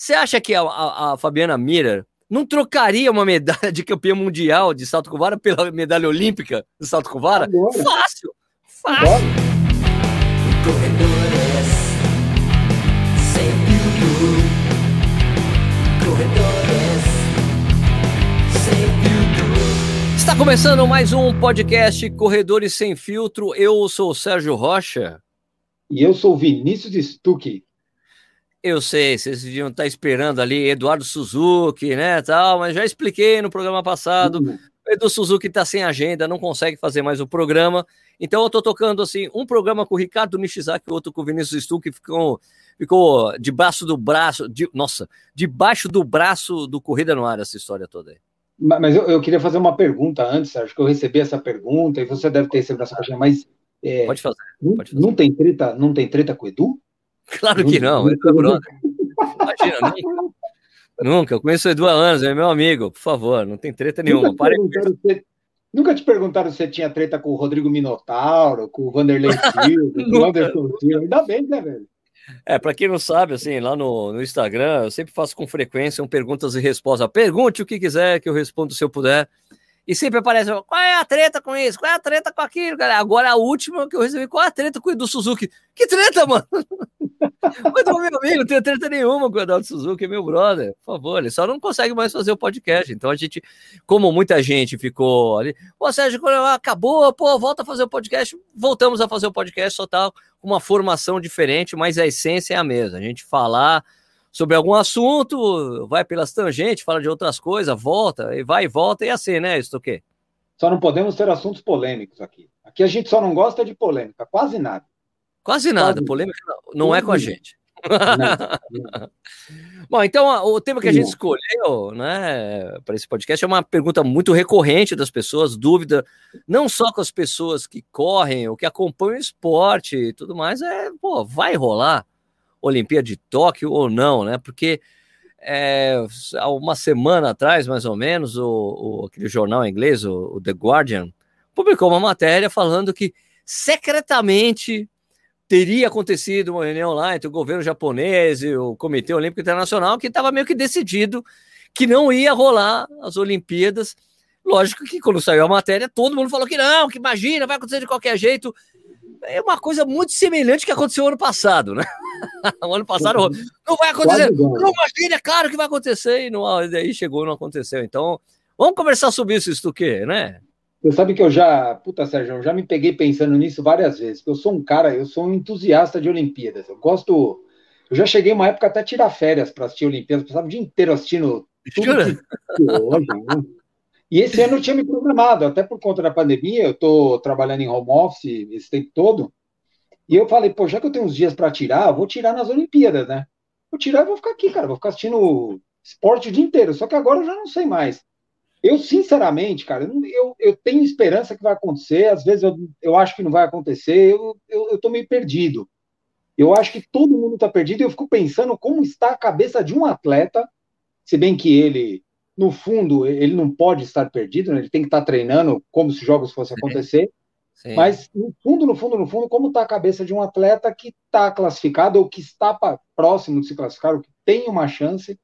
Você acha que a, a, a, Fabiana Mira não trocaria uma medalha de campeã mundial de salto com vara pela medalha olímpica de salto com vara? Agora. Fácil! Fácil! Agora. Está começando mais um podcast Corredores Sem Filtro. Eu sou o Sérgio Rocha. E eu sou o Vinícius Stuck. Eu sei, vocês deviam estar esperando ali Eduardo Suzuki, né, tal, mas já expliquei no programa passado. Uhum. O Edu Suzuki está sem agenda, não consegue fazer mais o programa. Então eu estou tocando assim um programa com o Ricardo Nishizaki, outro com o Vinícius Stuck, ficou ficou debaixo do braço, de, nossa, debaixo do braço do Corrida no Ar essa história toda aí. Mas eu, eu, queria fazer uma pergunta antes, acho que eu recebi essa pergunta e você deve ter recebido essa pergunta, mas. É, pode, fazer, pode fazer. Não, tem treta, não tem treta com o Edu? Claro que não, ele é brother. Imagina, nunca. nunca. Eu conheço o Edu há anos, é meu amigo, por favor, não tem treta nenhuma. Nunca te, nunca te perguntaram se você tinha treta com o Rodrigo Minotauro, com o Vanderlei Silva, com o Anderson Silva. Ainda bem, né, velho? É, para quem não sabe, assim, lá no, no Instagram, eu sempre faço com frequência um perguntas e respostas. Pergunte o que quiser que eu respondo se eu puder. E sempre aparece, qual é a treta com isso? Qual é a treta com aquilo, galera? Agora a última que eu recebi, qual é a treta com o Edu Suzuki? Que treta, mano? Mas meu amigo, não tenho treta nenhuma com o Edu Suzuki, é meu brother. Por favor, ele só não consegue mais fazer o podcast. Então a gente, como muita gente ficou ali, pô, Sérgio, acabou, pô, volta a fazer o podcast. Voltamos a fazer o podcast, só tá uma formação diferente, mas a essência é a mesma. A gente falar sobre algum assunto, vai pelas tangentes, fala de outras coisas, volta, e vai e volta, e assim, né, isso o? Só não podemos ter assuntos polêmicos aqui. Aqui a gente só não gosta de polêmica, quase nada. Quase nada, quase polêmica não, é com a gente. Não, não. Bom, então o tema que a gente escolheu, né, para esse podcast é uma pergunta muito recorrente das pessoas, dúvida, não só com as pessoas que correm ou que acompanham o esporte e tudo mais, é, pô, vai rolar? Olimpíada de Tóquio ou não, né? Porque é, há uma semana atrás, mais ou menos, o, o aquele jornal inglês, o, o, The Guardian, publicou uma matéria falando que secretamente teria acontecido uma reunião lá entre o governo japonês e o Comitê Olímpico Internacional, que estava meio que decidido que não ia rolar as Olimpíadas. Lógico que quando saiu a matéria, todo mundo falou que não, que imagina, vai acontecer de qualquer jeito é uma coisa muito semelhante que aconteceu ano passado, né? o ano passado não vai acontecer. Não imagina, é claro que vai acontecer. E não, aí chegou e não aconteceu. Então, vamos conversar sobre isso, isso do quê, né? Você sabe que eu já, puta Sérgio, eu já me peguei pensando nisso várias vezes. Eu sou um cara, eu sou um entusiasta de Olimpíadas. Eu gosto. Eu já cheguei uma época até tirar férias para assistir Olimpíadas, passava o dia inteiro assistindo tudo hoje, né? E esse ano eu tinha me programado, até por conta da pandemia, eu estou trabalhando em home office esse tempo todo. E eu falei, pô, já que eu tenho uns dias para tirar, vou tirar nas Olimpíadas, né? Vou tirar e vou ficar aqui, cara, vou ficar assistindo esporte o dia inteiro. Só que agora eu já não sei mais. Eu, sinceramente, cara, eu, eu tenho esperança que vai acontecer, às vezes eu, eu acho que não vai acontecer, eu, eu, eu tô meio perdido. Eu acho que todo mundo está perdido e eu fico pensando como está a cabeça de um atleta, se bem que ele no fundo, ele não pode estar perdido, né? ele tem que estar treinando como se jogos fossem acontecer. Sim. Mas, no fundo, no fundo, no fundo, como está a cabeça de um atleta que está classificado ou que está próximo de se classificar, ou que tem uma chance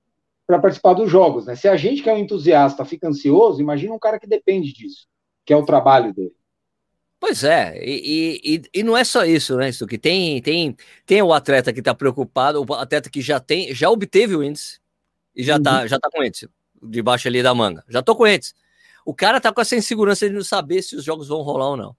para participar dos jogos, né? Se a gente que é um entusiasta fica ansioso, imagina um cara que depende disso, que é o trabalho dele. Pois é, e, e, e não é só isso, né? Isso que tem, tem, tem o atleta que está preocupado, o atleta que já tem, já obteve o índice e já está uhum. já tá com índice debaixo ali da manga. Já tô com eles. O cara tá com essa insegurança de não saber se os jogos vão rolar ou não.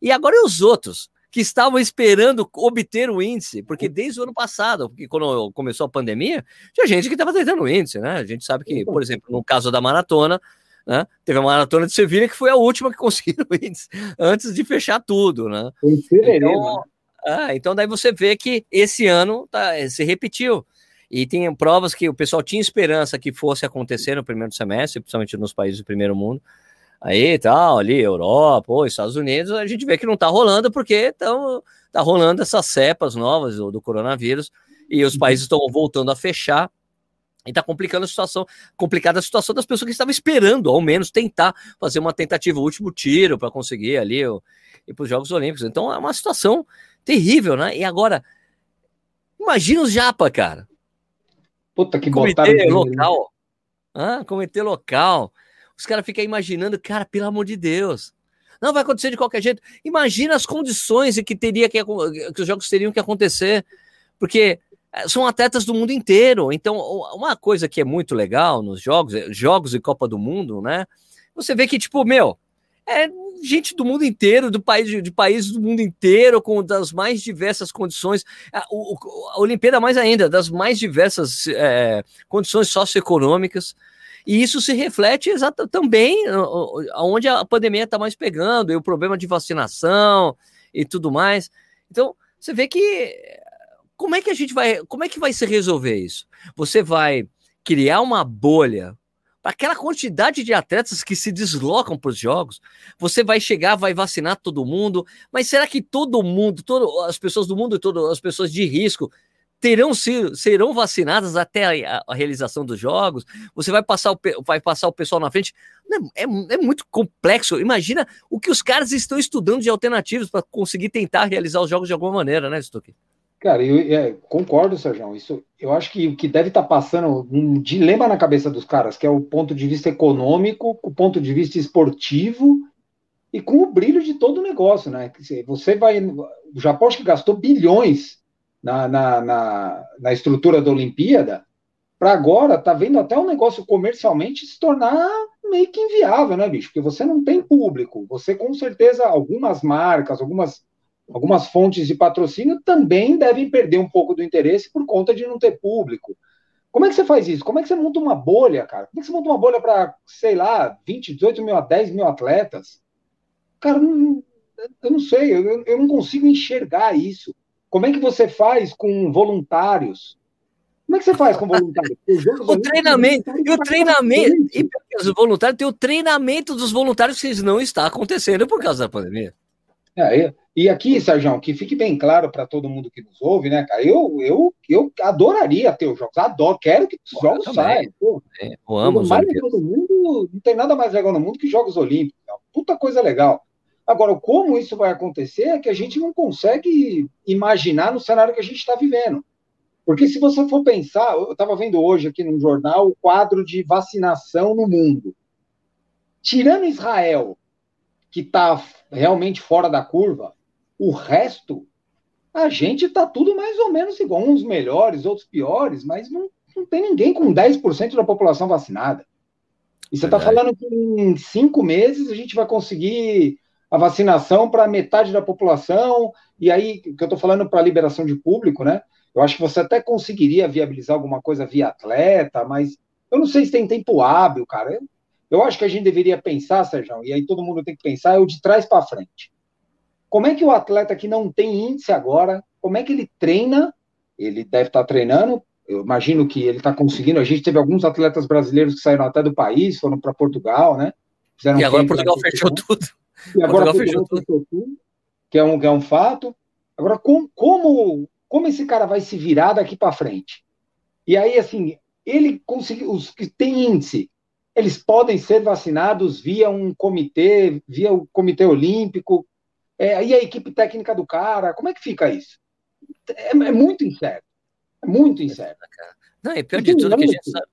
E agora e os outros que estavam esperando obter o índice, porque desde o ano passado, porque quando começou a pandemia, tinha gente que estava tentando o índice, né? A gente sabe que, por exemplo, no caso da maratona, né? Teve a maratona de Sevilha que foi a última que conseguiu o índice antes de fechar tudo, né? Então, ah, então daí você vê que esse ano tá, se repetiu. E tem provas que o pessoal tinha esperança que fosse acontecer no primeiro semestre, principalmente nos países do primeiro mundo. Aí tal, ali, Europa, ou Estados Unidos, a gente vê que não está rolando porque tão, tá rolando essas cepas novas do, do coronavírus e os países estão voltando a fechar e está complicando a situação, complicada a situação das pessoas que estavam esperando, ao menos, tentar fazer uma tentativa, o último tiro para conseguir ali o, ir para os Jogos Olímpicos. Então é uma situação terrível, né? E agora, imagina os japa, cara. Puta que comitê botaram... local. Ah, comitê local. Os caras ficam imaginando, cara, pelo amor de Deus. Não vai acontecer de qualquer jeito. Imagina as condições que teria que, que os jogos teriam que acontecer. Porque eh, são atletas do mundo inteiro. Então, uma coisa que é muito legal nos jogos, eh, jogos e Copa do Mundo, né? Você vê que, tipo, meu, é gente do mundo inteiro, do país, de, países do mundo inteiro, com das mais diversas condições. A, a Olimpíada mais ainda, das mais diversas é, condições socioeconômicas. E isso se reflete exato, também onde a pandemia está mais pegando, e o problema de vacinação e tudo mais. Então, você vê que como é que a gente vai, como é que vai se resolver isso? Você vai criar uma bolha para aquela quantidade de atletas que se deslocam para os jogos, você vai chegar, vai vacinar todo mundo, mas será que todo mundo, todas as pessoas do mundo, todas as pessoas de risco terão serão vacinadas até a, a, realização dos jogos? Você vai passar o, vai passar o pessoal na frente? É, é, é muito complexo. Imagina o que os caras estão estudando de alternativas para conseguir tentar realizar os jogos de alguma maneira, né, Stuck? Cara, eu é, concordo, Sérgio. Isso, eu acho que o que deve estar tá passando um dilema na cabeça dos caras, que é o ponto de vista econômico, o ponto de vista esportivo e com o brilho de todo o negócio, né? Você vai, o Japão acho que gastou bilhões na, na, na, na estrutura da Olimpíada, para agora tá vendo até o negócio comercialmente se tornar meio que inviável, né, bicho? Porque você não tem público, você com certeza algumas marcas, algumas algumas fontes de patrocínio também devem perder um pouco do interesse por conta de não ter público. Como é que você faz isso? Como é que você monta uma bolha, cara? Como é que você monta uma bolha para, sei lá, 20, 18 mil a 10 mil atletas? Cara, eu não sei, eu, eu não consigo enxergar isso. Como é que você faz com voluntários? Como é que você faz com voluntários? o treinamento, e o treinamento, e os voluntários, tem o treinamento dos voluntários que não está acontecendo por causa da pandemia. É, e aqui, Sérgio, que fique bem claro para todo mundo que nos ouve, né, cara? Eu, eu, eu adoraria ter os jogos, adoro, quero que os jogos saiam. Pô, é, eu amo os mais todo mundo, não tem nada mais legal no mundo que Jogos Olímpicos. Não. Puta coisa legal. Agora, como isso vai acontecer é que a gente não consegue imaginar no cenário que a gente está vivendo. Porque se você for pensar, eu estava vendo hoje aqui no jornal o quadro de vacinação no mundo. Tirando Israel, que está realmente fora da curva, o resto, a gente está tudo mais ou menos igual. Uns melhores, outros piores, mas não, não tem ninguém com 10% da população vacinada. E você está falando que em cinco meses a gente vai conseguir a vacinação para metade da população, e aí, que eu estou falando para liberação de público, né? Eu acho que você até conseguiria viabilizar alguma coisa via atleta, mas eu não sei se tem tempo hábil, cara. Eu, eu acho que a gente deveria pensar, Sérgio, e aí todo mundo tem que pensar, é o de trás para frente. Como é que o atleta que não tem índice agora, como é que ele treina? Ele deve estar treinando, eu imagino que ele está conseguindo. A gente teve alguns atletas brasileiros que saíram até do país, foram para Portugal, né? Fizeram e agora Portugal fechou tudo. E agora Portugal, fechou, tudo. fechou tudo, que é um, que é um fato. Agora, com, como, como esse cara vai se virar daqui para frente? E aí, assim, ele conseguiu, os que têm índice, eles podem ser vacinados via um comitê, via o Comitê Olímpico, é, e a equipe técnica do cara? Como é que fica isso? É, é muito incerto. É muito incerto. Não, é pior de tudo que a gente sabe.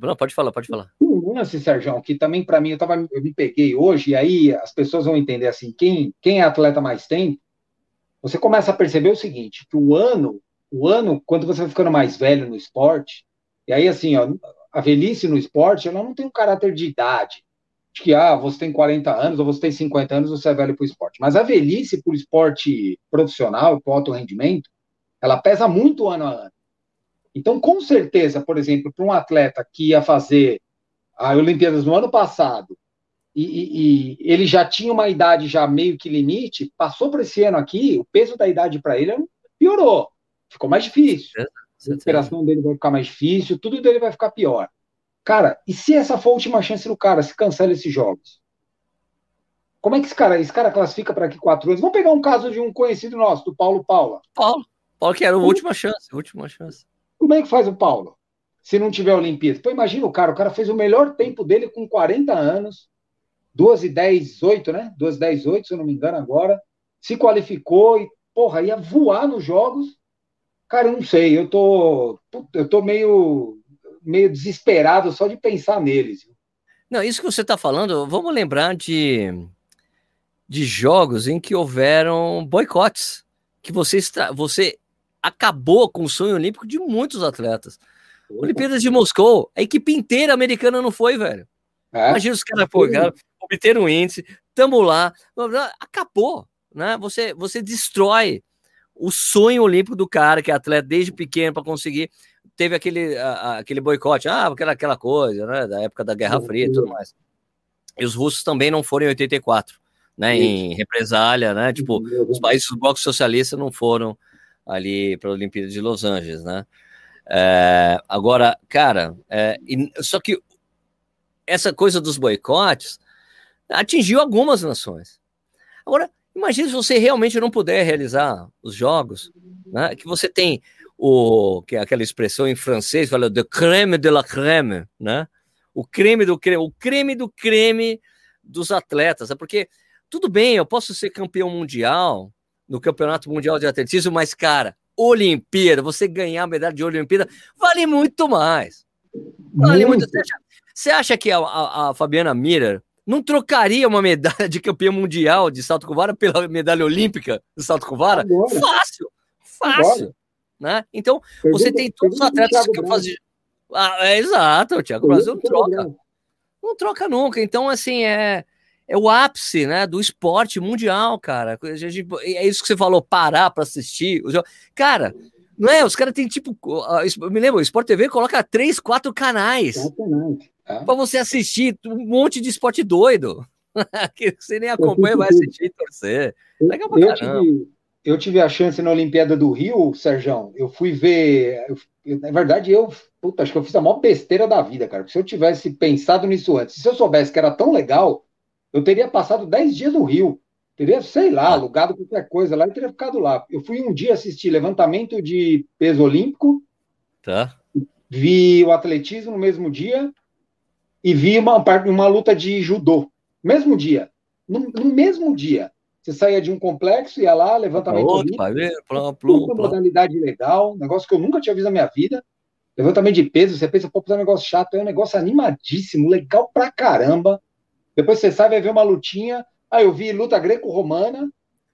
Não, pode falar, pode falar. Um lance, Sérgio, que também para mim, eu, tava, eu me peguei hoje, e aí as pessoas vão entender assim, quem, quem é atleta mais tempo, você começa a perceber o seguinte, que o ano, o ano, quando você vai ficando mais velho no esporte, e aí assim, ó, a velhice no esporte, ela não tem um caráter de idade de que ah, você tem 40 anos ou você tem 50 anos, você é velho para o esporte. Mas a velhice o esporte profissional, para alto rendimento, ela pesa muito ano a ano. Então, com certeza, por exemplo, para um atleta que ia fazer a Olimpíadas no ano passado e, e, e, ele já tinha uma idade já meio que limite, passou para esse ano aqui, o peso da idade para ele piorou, ficou mais difícil. A recuperação dele vai ficar mais difícil, tudo dele vai ficar pior. Cara, e se essa for a última chance do cara, se cancela esses jogos? Como é que esse cara, esse cara classifica para aqui quatro anos? Vamos pegar um caso de um conhecido nosso, do Paulo Paula. Paulo. Paulo que era a última chance, última chance. Como é que faz o Paulo? Se não tiver Olimpíada? Pô, imagina o cara, o cara fez o melhor tempo dele com 40 anos, 2 e 10, 8, né? 2 e 10, 8, se eu não me engano agora. Se qualificou e, porra, ia voar nos jogos. Cara, eu não sei, eu tô, eu tô meio meio desesperado só de pensar neles. Não, isso que você está falando, vamos lembrar de, de jogos em que houveram boicotes, que você, você acabou com o sonho olímpico de muitos atletas. Olimpíadas de Moscou, a equipe inteira americana não foi, velho. É? Imagina os caras, pô, cara, obteram um índice, tamo lá, acabou, né? Você, você destrói o sonho olímpico do cara, que é atleta desde pequeno para conseguir. Teve aquele, a, aquele boicote, ah, aquela, aquela coisa, né? Da época da Guerra Fria e tudo mais. E os russos também não foram em 84, né? Em represália, né? Tipo, os países do bloco socialista não foram ali para a Olimpíada de Los Angeles, né? É, agora, cara, é, só que essa coisa dos boicotes atingiu algumas nações. Agora, imagine se você realmente não puder realizar os jogos, né? Que você tem o que é aquela expressão em francês fala de creme de la creme, né? O creme do creme, o creme do creme dos atletas, é porque tudo bem, eu posso ser campeão mundial no Campeonato Mundial de Atletismo, mas cara, Olimpíada, você ganhar a medalha de Olimpíada vale muito mais. Vale muito. muito. Você, acha, você acha que a, a, a Fabiana Miller não trocaria uma medalha de campeã mundial de salto com vara pela medalha olímpica de salto com vara? Agora. Fácil, fácil. Né? Então, pergunta, você tem todos os atletas que fazem. Ah, é exato, o Thiago Brasil não troca. Não troca nunca. Então, assim, é, é o ápice né, do esporte mundial, cara. É isso que você falou, parar para assistir. Cara, não é? Os caras têm tipo. Me lembro, o Sport TV coloca três, quatro canais. Exatamente. É. Para você assistir um monte de esporte doido. que você nem acompanha, vai assistir e torcer. Legal pra eu, tive, eu tive a chance na Olimpíada do Rio, Sérgio. Eu fui ver. Eu, na verdade, eu. Puta, acho que eu fiz a maior besteira da vida, cara. Porque se eu tivesse pensado nisso antes, se eu soubesse que era tão legal, eu teria passado 10 dias no Rio. Teria, sei lá, alugado qualquer coisa lá e teria ficado lá. Eu fui um dia assistir levantamento de peso olímpico. Tá. Vi o atletismo no mesmo dia e vi uma, uma luta de judô. Mesmo dia. No, no mesmo dia. Você saía de um complexo, ia lá, levantamento outro, olímpico, modalidade legal, negócio que eu nunca tinha visto na minha vida. Levantamento de peso, você pensa, pô, é um negócio chato, é um negócio animadíssimo, legal pra caramba. Depois você sai, vai ver uma lutinha. Ah, eu vi luta greco-romana.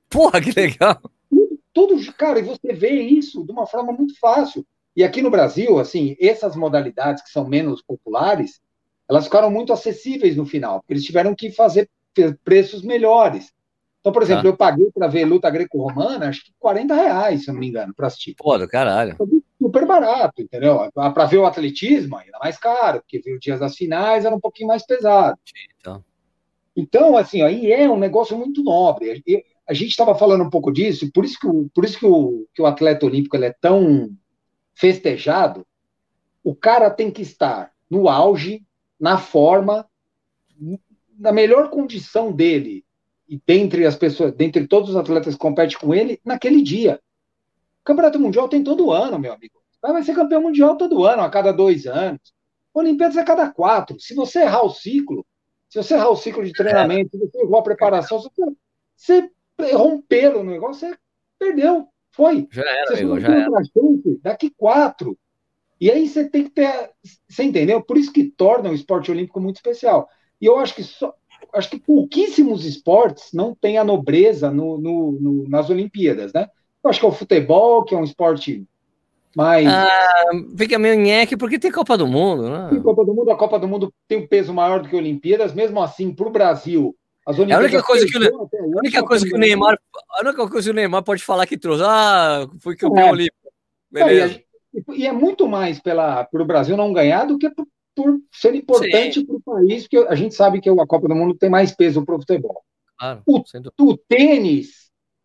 Porra, que legal! Tudo, tudo, cara, e você vê isso de uma forma muito fácil. E aqui no Brasil, assim, essas modalidades que são menos populares, elas ficaram muito acessíveis no final, porque eles tiveram que fazer preços melhores. Então, por exemplo, ah. eu paguei para ver luta greco-romana, acho que 40 reais, se eu não me engano, para assistir. Pô, do caralho. Super barato, entendeu? Para ver o atletismo, ainda mais caro, porque ver os dias das finais era um pouquinho mais pesado. Então, então assim, aí é um negócio muito nobre. A gente estava falando um pouco disso, por isso que o, por isso que o, que o atleta olímpico é tão festejado. O cara tem que estar no auge na forma, na melhor condição dele, e dentre as pessoas, dentre todos os atletas que competem com ele, naquele dia. O Campeonato Mundial tem todo ano, meu amigo. Vai ser campeão mundial todo ano, a cada dois anos. Olimpíadas a cada quatro. Se você errar o ciclo, se você errar o ciclo de treinamento, se você errou a preparação, se você um pelo no negócio, você perdeu. Foi. Já era, você amigo, já era. Chance, daqui quatro. E aí você tem que ter. Você entendeu? Por isso que torna o esporte olímpico muito especial. E eu acho que só, acho que pouquíssimos esportes não têm a nobreza no, no, no, nas Olimpíadas, né? Eu acho que é o futebol, que é um esporte mais. Ah, fica meio nheque porque tem Copa do Mundo, né? Tem Copa do Mundo, a Copa do Mundo tem um peso maior do que Olimpíadas, mesmo assim, para o Brasil. As Olimpíadas é a única coisa que, o, a única coisa que o Neymar, a única coisa que o Neymar pode falar que trouxe, ah, fui campeão é. olímpico. Beleza. E é muito mais pela, pelo Brasil não ganhar do que por, por ser importante para o país, porque a gente sabe que a Copa do Mundo tem mais peso para o futebol. Claro, o, o tênis,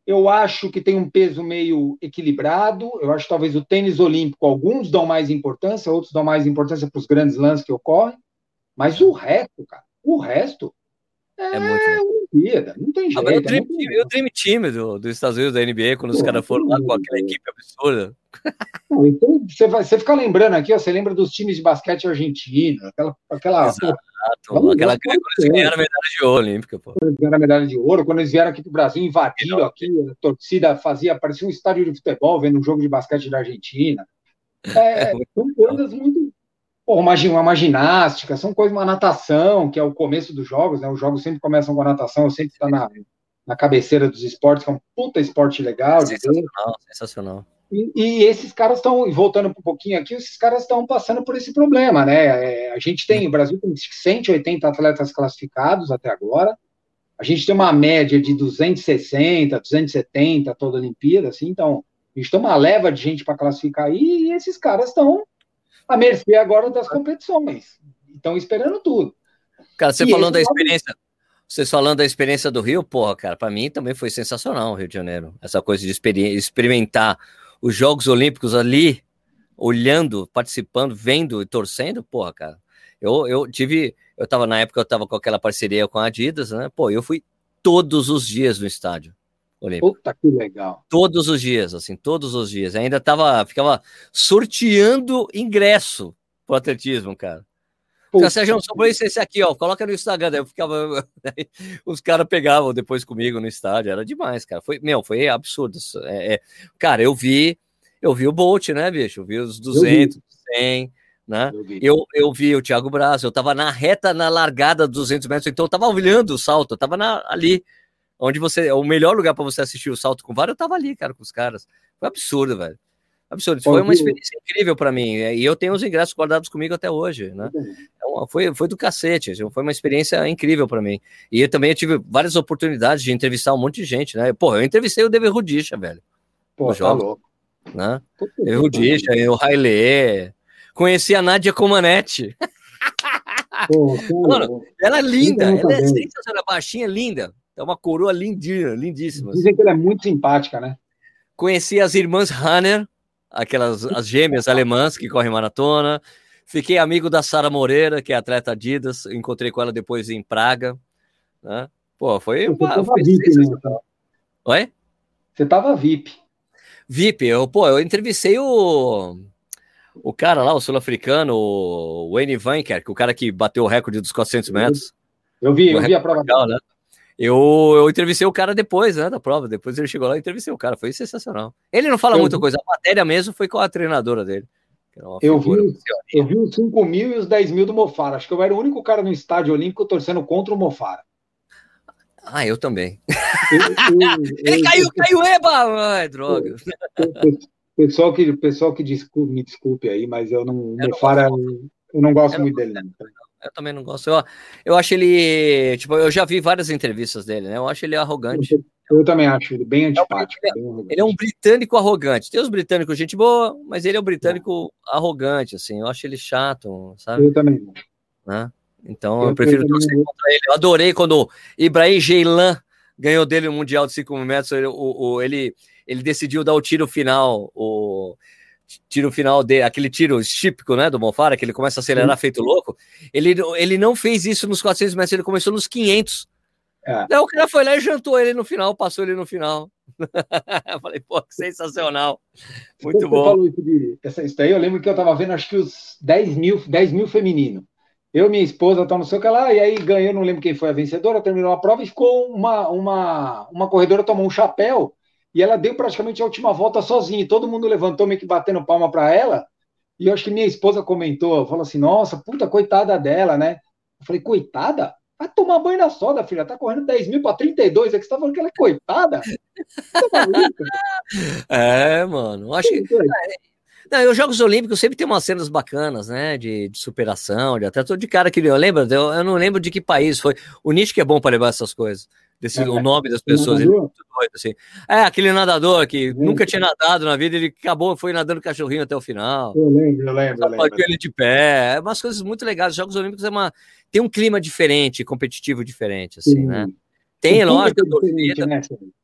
eu acho que tem um peso meio equilibrado. Eu acho que talvez o tênis olímpico, alguns dão mais importância, outros dão mais importância para os grandes lances que ocorrem. Mas o resto, cara, o resto é, é muito. Olimpíada, não tem jeito. Ah, o, dream, é o Dream Team do, dos Estados Unidos, da NBA, quando os caras foram lá com aquela equipe absurda. Não, então, você, vai, você fica lembrando aqui, ó, você lembra dos times de basquete argentino, aquela. aquela Exato, pô, aquela quando eles ganharam a medalha de ouro olímpica, pô. Quando eles ganharam a medalha de ouro, quando eles vieram aqui pro Brasil, invadiram aqui, a torcida fazia, parecia um estádio de futebol vendo um jogo de basquete da Argentina. É, é são coisas muito uma, uma ginástica, são coisas, uma natação, que é o começo dos jogos, né? Os jogos sempre começam com a natação, eu sempre estou na, na cabeceira dos esportes, que é um puta esporte legal. Sensacional, sensacional. E, e, esses caras estão, voltando um pouquinho aqui, esses caras estão passando por esse problema, né? É, a gente tem, o Brasil tem 180 atletas classificados até agora, a gente tem uma média de 260, 270 toda a Olimpíada, assim, então a gente tem uma leva de gente para classificar aí, e esses caras estão à mercê agora das competições, estão esperando tudo. Cara, você e falando da experiência, vocês falando da experiência do Rio, porra, cara, para mim também foi sensacional o Rio de Janeiro. Essa coisa de experimentar os Jogos Olímpicos ali, olhando, participando, vendo e torcendo, porra, cara. Eu, eu tive, eu tava na época, eu tava com aquela parceria com a Adidas, né? Pô, eu fui todos os dias no estádio. Olímpico. Puta que legal. Todos os dias, assim, todos os dias. Ainda tava, ficava sorteando ingresso pro atletismo, cara. Puta. Sérgio, sobrou esse, esse aqui, ó. Coloca no Instagram. Daí eu ficava. os caras pegavam depois comigo no estádio. Era demais, cara. Foi, meu, foi absurdo. É, é, cara, eu vi. Eu vi o Bolt, né, bicho? Eu vi os 200, vi. 100, né? Eu vi. Eu, eu vi o Thiago Braz. Eu tava na reta, na largada dos 200 metros. Então eu tava olhando o salto. Eu tava na, ali. Onde você. O melhor lugar para você assistir o salto com vara, eu tava ali, cara, com os caras. Foi absurdo, velho. Absurdo. Foi uma experiência incrível para mim. E eu tenho os ingressos guardados comigo até hoje, né? Então, foi, foi do cacete. Assim, foi uma experiência incrível para mim. E eu também tive várias oportunidades de entrevistar um monte de gente, né? Pô, eu entrevistei o David Rudisha, velho. Pô, tá louco. Né? David Rudisha, o Haile. Conheci a Nádia Comanete. Pô, Mano, ela é linda, ela é sensacional, baixinha, linda. É uma coroa lindinha, lindíssima. Dizem que ela é muito simpática, né? Conheci as irmãs Hanner, aquelas as gêmeas alemãs que correm maratona. Fiquei amigo da Sara Moreira, que é atleta Adidas. Encontrei com ela depois em Praga. Né? Pô, foi uma. Foi VIP, né? Oi? Você tava VIP. VIP, eu, pô, eu entrevistei o. O cara lá, o sul-africano, o Wayne Vanker, que é o cara que bateu o recorde dos 400 metros. Eu vi, eu vi a prova. Legal, né? Eu, eu entrevistei o cara depois, né, da prova. Depois ele chegou lá e entrevistei o cara. Foi sensacional. Ele não fala eu muita vi. coisa. A matéria mesmo foi com a treinadora dele. Eu vi, eu vi os 5 mil e os 10 mil do Mofara. Acho que eu era o único cara no estádio olímpico torcendo contra o Mofara. Ah, eu também. Eu, eu, ele caiu, caiu, eba! Ai, droga. Pessoal que, pessoal que desculpe, me desculpe aí, mas eu não. Eu Mofara, não eu não gosto muito dele. Não. Eu também não gosto. Eu, eu acho ele. Tipo, eu já vi várias entrevistas dele, né? Eu acho ele arrogante. Eu, eu também acho ele bem antipático. Ele é, ele é, um britânico arrogante. Tem os britânicos, gente boa, mas ele é um britânico é. arrogante, assim. Eu acho ele chato, sabe? Eu também. Né? Então eu, eu prefiro torcer contra ele. Eu adorei quando Ibrahim Geilan ganhou dele o Mundial de 5 metros. Ele, o, o, ele, ele decidiu dar o tiro final. O, tiro final dele, aquele tiro típico, né, do Monfara, que ele começa a acelerar Sim. feito louco, ele, ele não fez isso nos 400 metros, ele começou nos 500. É. Daí o cara foi lá e jantou ele no final, passou ele no final. eu falei, pô, que sensacional. Muito bom. Isso, de, essa, isso daí eu lembro que eu tava vendo, acho que os 10 mil, 10 mil feminino. Eu e minha esposa estamos no seu que lá, e aí ganhou, não lembro quem foi a vencedora, terminou a prova e ficou uma, uma, uma corredora tomou um chapéu e ela deu praticamente a última volta sozinha. E todo mundo levantou meio que batendo palma para ela. E eu acho que minha esposa comentou, falou assim: Nossa, puta, coitada dela, né? Eu falei: Coitada? Vai tomar banho na soda, filha. Tá correndo 10 mil para 32. É que você tá falando que ela é coitada? Tá é, mano. Acho que. Não, os Jogos Olímpicos sempre tem umas cenas bacanas, né? De, de superação, de até todo de cara que eu lembro, eu, eu, não lembro de que país foi. O Nietzsche que é bom para levar essas coisas desse, é, o nome das pessoas. Ele é doido, assim. É, aquele nadador que nunca tinha nadado na vida, ele acabou, foi nadando cachorrinho até o final. Eu lembro, eu lembro. Eu lembro. ele de pé. É umas coisas muito legais. Os Jogos Olímpicos é uma, tem um clima diferente, competitivo diferente, assim, Sim. né? Tem, lógico, é, né?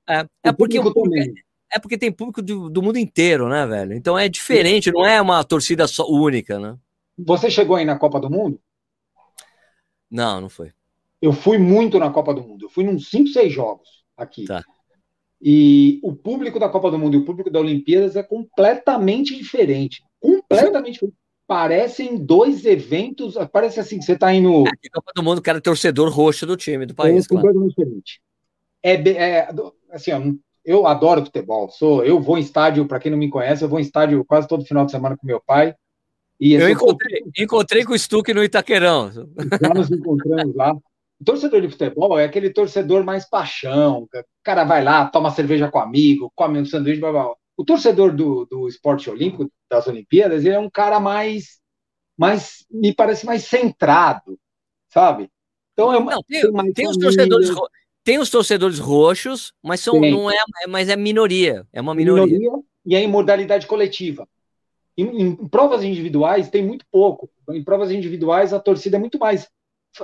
é, é porque é, é porque tem público do, do, mundo inteiro, né, velho? Então é diferente, não é uma torcida só única, né? Você chegou aí na Copa do Mundo? Não, não foi. Eu fui muito na Copa do Mundo. Eu fui uns 5, 6 jogos aqui. Tá. E o público da Copa do Mundo e o público da Olimpíadas é completamente diferente. Completamente diferente. Parecem dois eventos. Parece assim que você está indo. É, Copa do Mundo, cara, torcedor roxo do time do país. É completamente claro. diferente. É, é, assim, ó, eu adoro futebol. Sou, eu vou em estádio, para quem não me conhece, eu vou em estádio quase todo final de semana com meu pai. eu encontrei, encontrei com o Stuck no Itaquerão. Já nos encontramos lá. O torcedor de futebol é aquele torcedor mais paixão. O cara vai lá, toma cerveja com amigo, come um sanduíche, blá, blá. O torcedor do, do esporte olímpico, das Olimpíadas, ele é um cara mais, mais me parece mais centrado, sabe? Então é não, tem, tem, tem os torcedores tem os torcedores roxos, mas são não é, mas é minoria, é uma minoria. minoria e é em modalidade coletiva. Em, em, provas individuais tem muito pouco. Em provas individuais a torcida é muito mais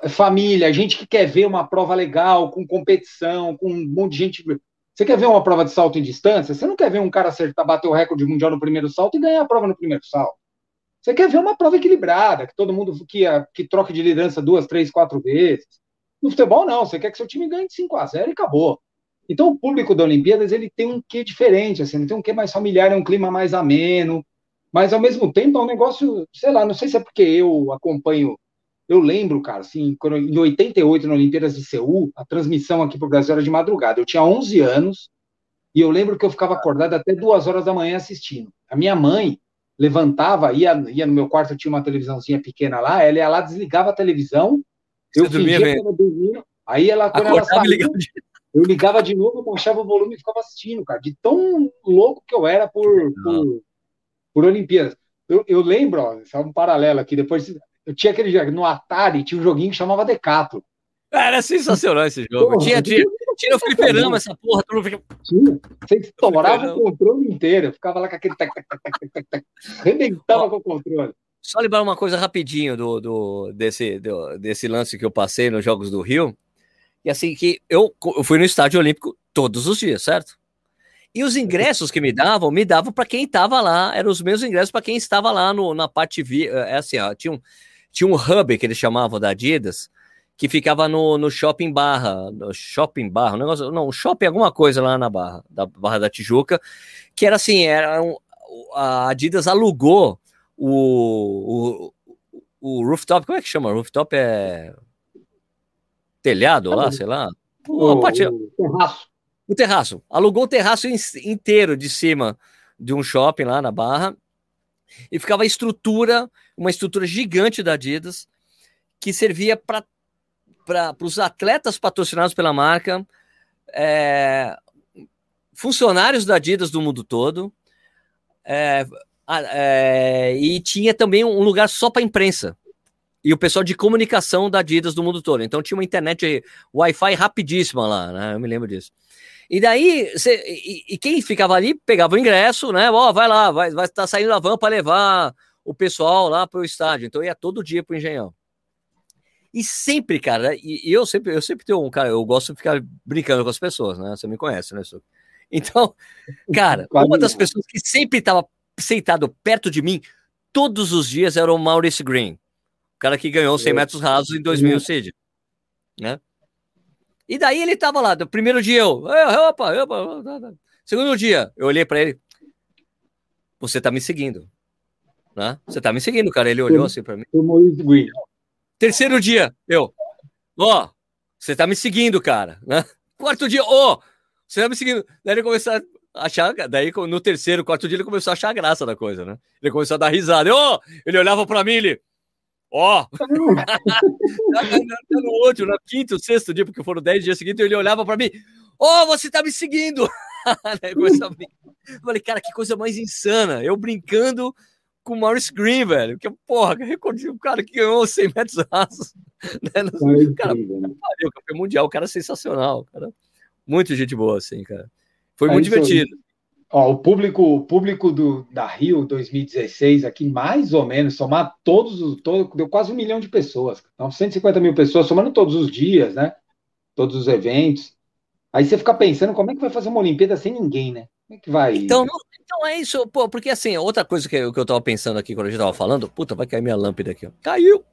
família, gente que quer ver uma prova legal, com competição, com um monte de gente. Você quer ver uma prova de salto em distância? Você não quer ver um cara acertar, bater o recorde mundial no primeiro salto e ganhar a prova no primeiro salto. Você quer ver uma prova equilibrada, que todo mundo que, que troque de liderança duas, três, quatro vezes. No futebol, não. Você quer que seu time ganhe de 5 a 0 e acabou. Então, o público da Olimpíadas ele tem um quê diferente, assim, ele tem um quê mais familiar, é um clima mais ameno, mas ao mesmo tempo é um negócio, sei lá, não sei se é porque eu acompanho eu lembro, cara, assim, quando, em 88, na Olimpíadas de Seul, a transmissão aqui para o Brasil era de madrugada. Eu tinha 11 anos e eu lembro que eu ficava acordado até duas horas da manhã assistindo. A minha mãe levantava, ia, ia no meu quarto, tinha uma televisãozinha pequena lá, ela ia lá, desligava a televisão, Você eu fingia que dormia, aí ela, quando ela saía, eu ligava de novo, baixava o volume e ficava assistindo, cara, de tão louco que eu era por, por, por Olimpíadas. Eu, eu lembro, ó, só um paralelo aqui, depois eu tinha aquele no Atari, tinha um joguinho que chamava Decato. Era sensacional esse jogo. Porra, tinha, tinha, tinha no fliperama essa porra. Fica... Tinha. Você estourava o controle inteiro. Eu ficava lá com aquele. Tac, tac, tac, tac, tac, Rebentava com o controle. Só lembrar uma coisa rapidinho do, do, desse, do, desse lance que eu passei nos Jogos do Rio. E assim, que eu, eu fui no Estádio Olímpico todos os dias, certo? E os ingressos que me davam, me davam para quem estava lá, eram os meus ingressos para quem estava lá no, na parte. Vi, é assim, ó, tinha um, tinha um hub que eles chamavam da Adidas, que ficava no, no shopping Barra, no shopping Barra, um negócio, não, shopping alguma coisa lá na Barra, da Barra da Tijuca, que era assim, era um, a Adidas alugou o, o, o rooftop, como é que chama? Rooftop é telhado lá, sei lá. O, o, terraço. O terraço. Alugou o terraço inteiro de cima de um shopping lá na Barra e ficava a estrutura, uma estrutura gigante da Adidas, que servia para os atletas patrocinados pela marca, é, funcionários da Adidas do mundo todo, é, é, e tinha também um lugar só para imprensa e o pessoal de comunicação da Adidas do mundo todo. Então tinha uma internet Wi-Fi rapidíssima lá, né? Eu me lembro disso. E daí, cê, e, e, quem ficava ali pegava o ingresso, né? Ó, oh, vai lá, vai estar tá saindo a van para levar o pessoal lá para o estádio. Então ia todo dia para o Engenhão. E sempre, cara, e, e, eu sempre, eu sempre tenho um cara, eu gosto de ficar brincando com as pessoas, né? Você me conhece, né? Então, cara, uma das pessoas que sempre estava sentado perto de mim todos os dias era o Maurice Green, o cara que ganhou 100 metros rasos em 2000, Cid, né? E daí ele tava lá, do primeiro dia eu, opa, opa, segundo dia, eu olhei para ele, você tá me seguindo, né? Você tá me seguindo, cara. Ele olhou assim para mim. Terceiro dia, eu, ó, oh, você tá me seguindo, cara, né? Quarto dia, ó, oh, você tá me seguindo. Daí ele começou a achar, daí no terceiro, quarto dia ele começou a achar graça da coisa, né? Ele começou a dar risada. Ó, oh! ele olhava para mim, ele, Ó! Oh. no outro, no quinto, sexto dia, porque foram dez dias seguintes, ele olhava para mim: Ó, oh, você tá me seguindo! eu falei, cara, que coisa mais insana. Eu brincando com o Maurice Green, velho. Que porra, que recorde o cara que ganhou 100 metros rasos. Né? No, cara, né? pariu, campeão mundial, o cara é sensacional, cara. Muito gente boa, assim, cara. Foi é muito divertido. Ó, o público, o público do, da Rio 2016 aqui, mais ou menos, somar todos os. Todo, deu quase um milhão de pessoas. Então, 150 mil pessoas, somando todos os dias, né? Todos os eventos. Aí você fica pensando como é que vai fazer uma Olimpíada sem ninguém, né? Como é que vai. Então, então é isso, pô, porque assim, outra coisa que, que eu tava pensando aqui quando a gente tava falando, puta, vai cair minha lâmpada aqui, ó. Caiu!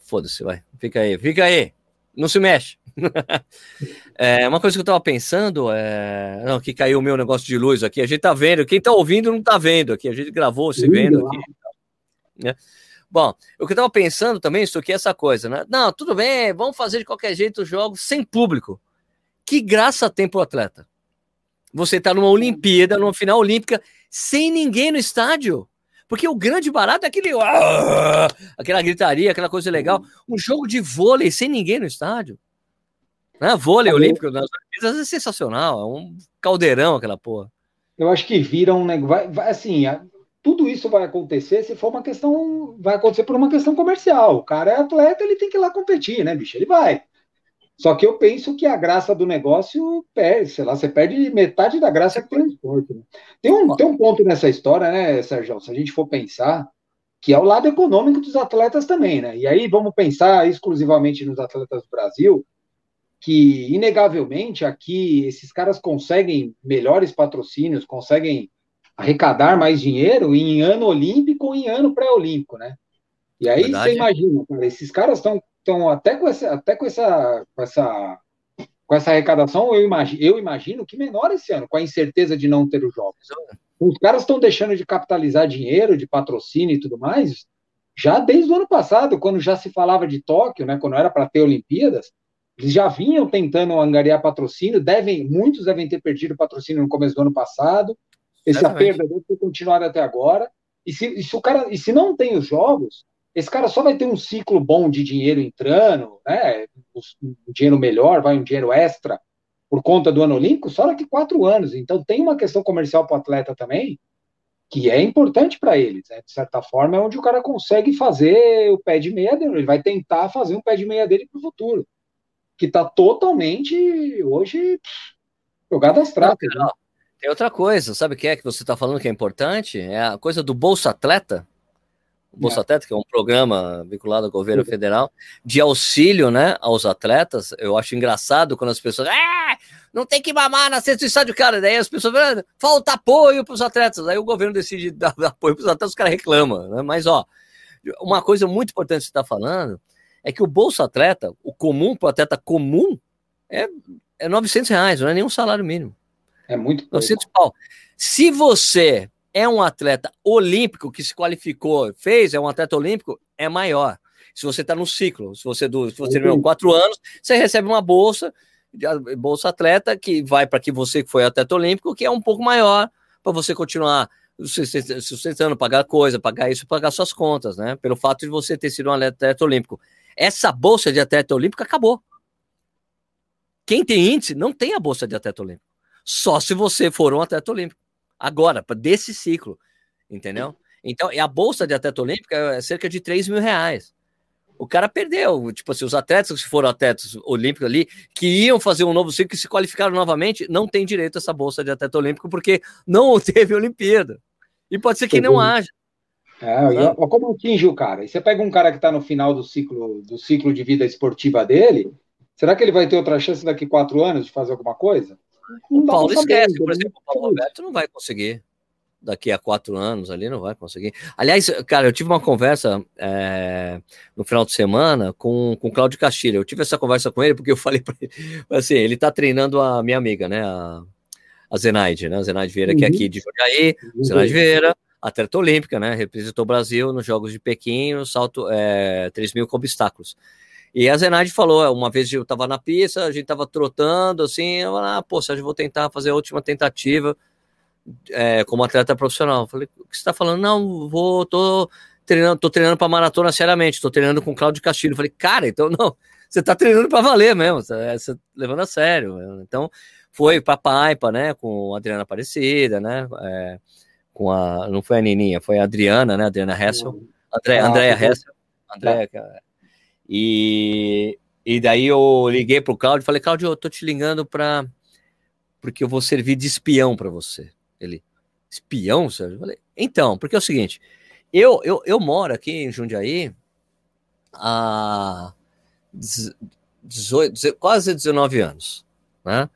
Foda-se, vai. Fica aí, fica aí. Não se mexe. é, uma coisa que eu tava pensando é. Não, que caiu o meu negócio de luz aqui. A gente tá vendo. Quem tá ouvindo não tá vendo aqui. A gente gravou se vendo aqui. Né? Bom, o que eu tava pensando também, isso aqui é essa coisa, né? Não, tudo bem, vamos fazer de qualquer jeito os jogos sem público. Que graça tem pro atleta? Você tá numa Olimpíada, numa final olímpica, sem ninguém no estádio. Porque o grande barato é aquele. Ah, aquela gritaria, aquela coisa legal. Um jogo de vôlei sem ninguém no estádio. Né? Vôlei olímpico nas Olimpíadas é sensacional. É um caldeirão aquela porra. Eu acho que vira um negócio. Assim, tudo isso vai acontecer se for uma questão. Vai acontecer por uma questão comercial. O cara é atleta, ele tem que ir lá competir, né, bicho? Ele vai. Só que eu penso que a graça do negócio perde, sei lá, você perde metade da graça que tem no esporte. Né? Tem, um, tem um ponto nessa história, né, Sérgio? Se a gente for pensar, que é o lado econômico dos atletas também, né? E aí vamos pensar exclusivamente nos atletas do Brasil, que inegavelmente aqui esses caras conseguem melhores patrocínios, conseguem arrecadar mais dinheiro em ano olímpico ou em ano pré-olímpico, né? E aí Verdade. você imagina, cara, esses caras estão então, até com essa, até com essa, com essa, com essa arrecadação, eu imagino, eu imagino que menor esse ano, com a incerteza de não ter os jogos. Os caras estão deixando de capitalizar dinheiro, de patrocínio e tudo mais, já desde o ano passado, quando já se falava de Tóquio, né, quando era para ter Olimpíadas, eles já vinham tentando angariar patrocínio, devem, muitos devem ter perdido patrocínio no começo do ano passado. Essa perda deve ter continuado até agora. E se, e se o cara, e se não tem os jogos, esse cara só vai ter um ciclo bom de dinheiro entrando, né? Um dinheiro melhor, vai um dinheiro extra por conta do ano olímpico, só daqui quatro anos. Então tem uma questão comercial para o atleta também, que é importante para eles, né? De certa forma, é onde o cara consegue fazer o pé de meia dele. Ele vai tentar fazer um pé de meia dele para o futuro. Que está totalmente hoje jogado às tratas. Né? Tem outra coisa, sabe o que é que você está falando que é importante? É a coisa do Bolsa Atleta Bolsa Atleta, que é um programa vinculado ao governo federal, de auxílio né, aos atletas. Eu acho engraçado quando as pessoas. Ah, não tem que mamar na cesta do estádio, cara. Daí as pessoas falam, falta apoio para os atletas. Aí o governo decide dar apoio para os atletas, os caras reclamam. Né? Mas, ó, uma coisa muito importante que você está falando é que o Bolsa Atleta, o comum para o atleta comum, é, é 900 reais, não é nenhum salário mínimo. É muito pouco. 900 pau. Se você é um atleta olímpico que se qualificou, fez, é um atleta olímpico, é maior. Se você está no ciclo, se você, do, se você terminou quatro anos, você recebe uma bolsa, bolsa atleta, que vai para que você que foi atleta olímpico, que é um pouco maior, para você continuar sustentando, pagar coisa, pagar isso, pagar suas contas, né? Pelo fato de você ter sido um atleta olímpico. Essa bolsa de atleta olímpico acabou. Quem tem índice não tem a bolsa de atleta olímpico. Só se você for um atleta olímpico agora, desse ciclo, entendeu? Então, e a bolsa de atleta olímpica é cerca de 3 mil reais. O cara perdeu, tipo assim, os atletas que foram atletas olímpicos ali, que iam fazer um novo ciclo, que se qualificaram novamente, não tem direito a essa bolsa de atleta olímpico, porque não teve Olimpíada. E pode ser que não haja. É, e, como atinge o cara? E você pega um cara que está no final do ciclo, do ciclo de vida esportiva dele, será que ele vai ter outra chance daqui quatro anos de fazer alguma coisa? O Paulo esquece, por exemplo, o Paulo Roberto não vai conseguir. Daqui a quatro anos ali não vai conseguir. Aliás, cara, eu tive uma conversa é, no final de semana com, com o Cláudio Castilho. Eu tive essa conversa com ele porque eu falei para ele, assim, ele tá treinando a minha amiga, né? A, a Zenaide, né? A Zenaide Vieira, uhum. que é aqui de Jundiaí, uhum. Zenaide Vieira, atleta olímpica, né? Representou o Brasil nos Jogos de Pequim, no salto é, 3 mil com obstáculos. E a Zenaide falou, uma vez eu estava na pista, a gente estava trotando, assim, eu falei, ah, pô, Sérgio, vou tentar fazer a última tentativa é, como atleta profissional. Eu falei, o que você está falando? Não, vou, tô treinando, tô treinando para maratona seriamente, tô treinando com o Cláudio Castilho. Eu falei, cara, então não, você está treinando para valer mesmo, você, você levando a sério. Então, foi para Paipa, né, com a Adriana Aparecida, né, é, com a, não foi a Nininha, foi a Adriana, né, Adriana Hessel, André, ah, Andréa Hessel, Andréa, tá. E, e daí eu liguei pro Claudio e falei, Claudio, eu tô te ligando para porque eu vou servir de espião para você. Ele, espião, Sérgio? Eu falei, então, porque é o seguinte, eu, eu, eu moro aqui em Jundiaí há 18, quase 19 anos, né?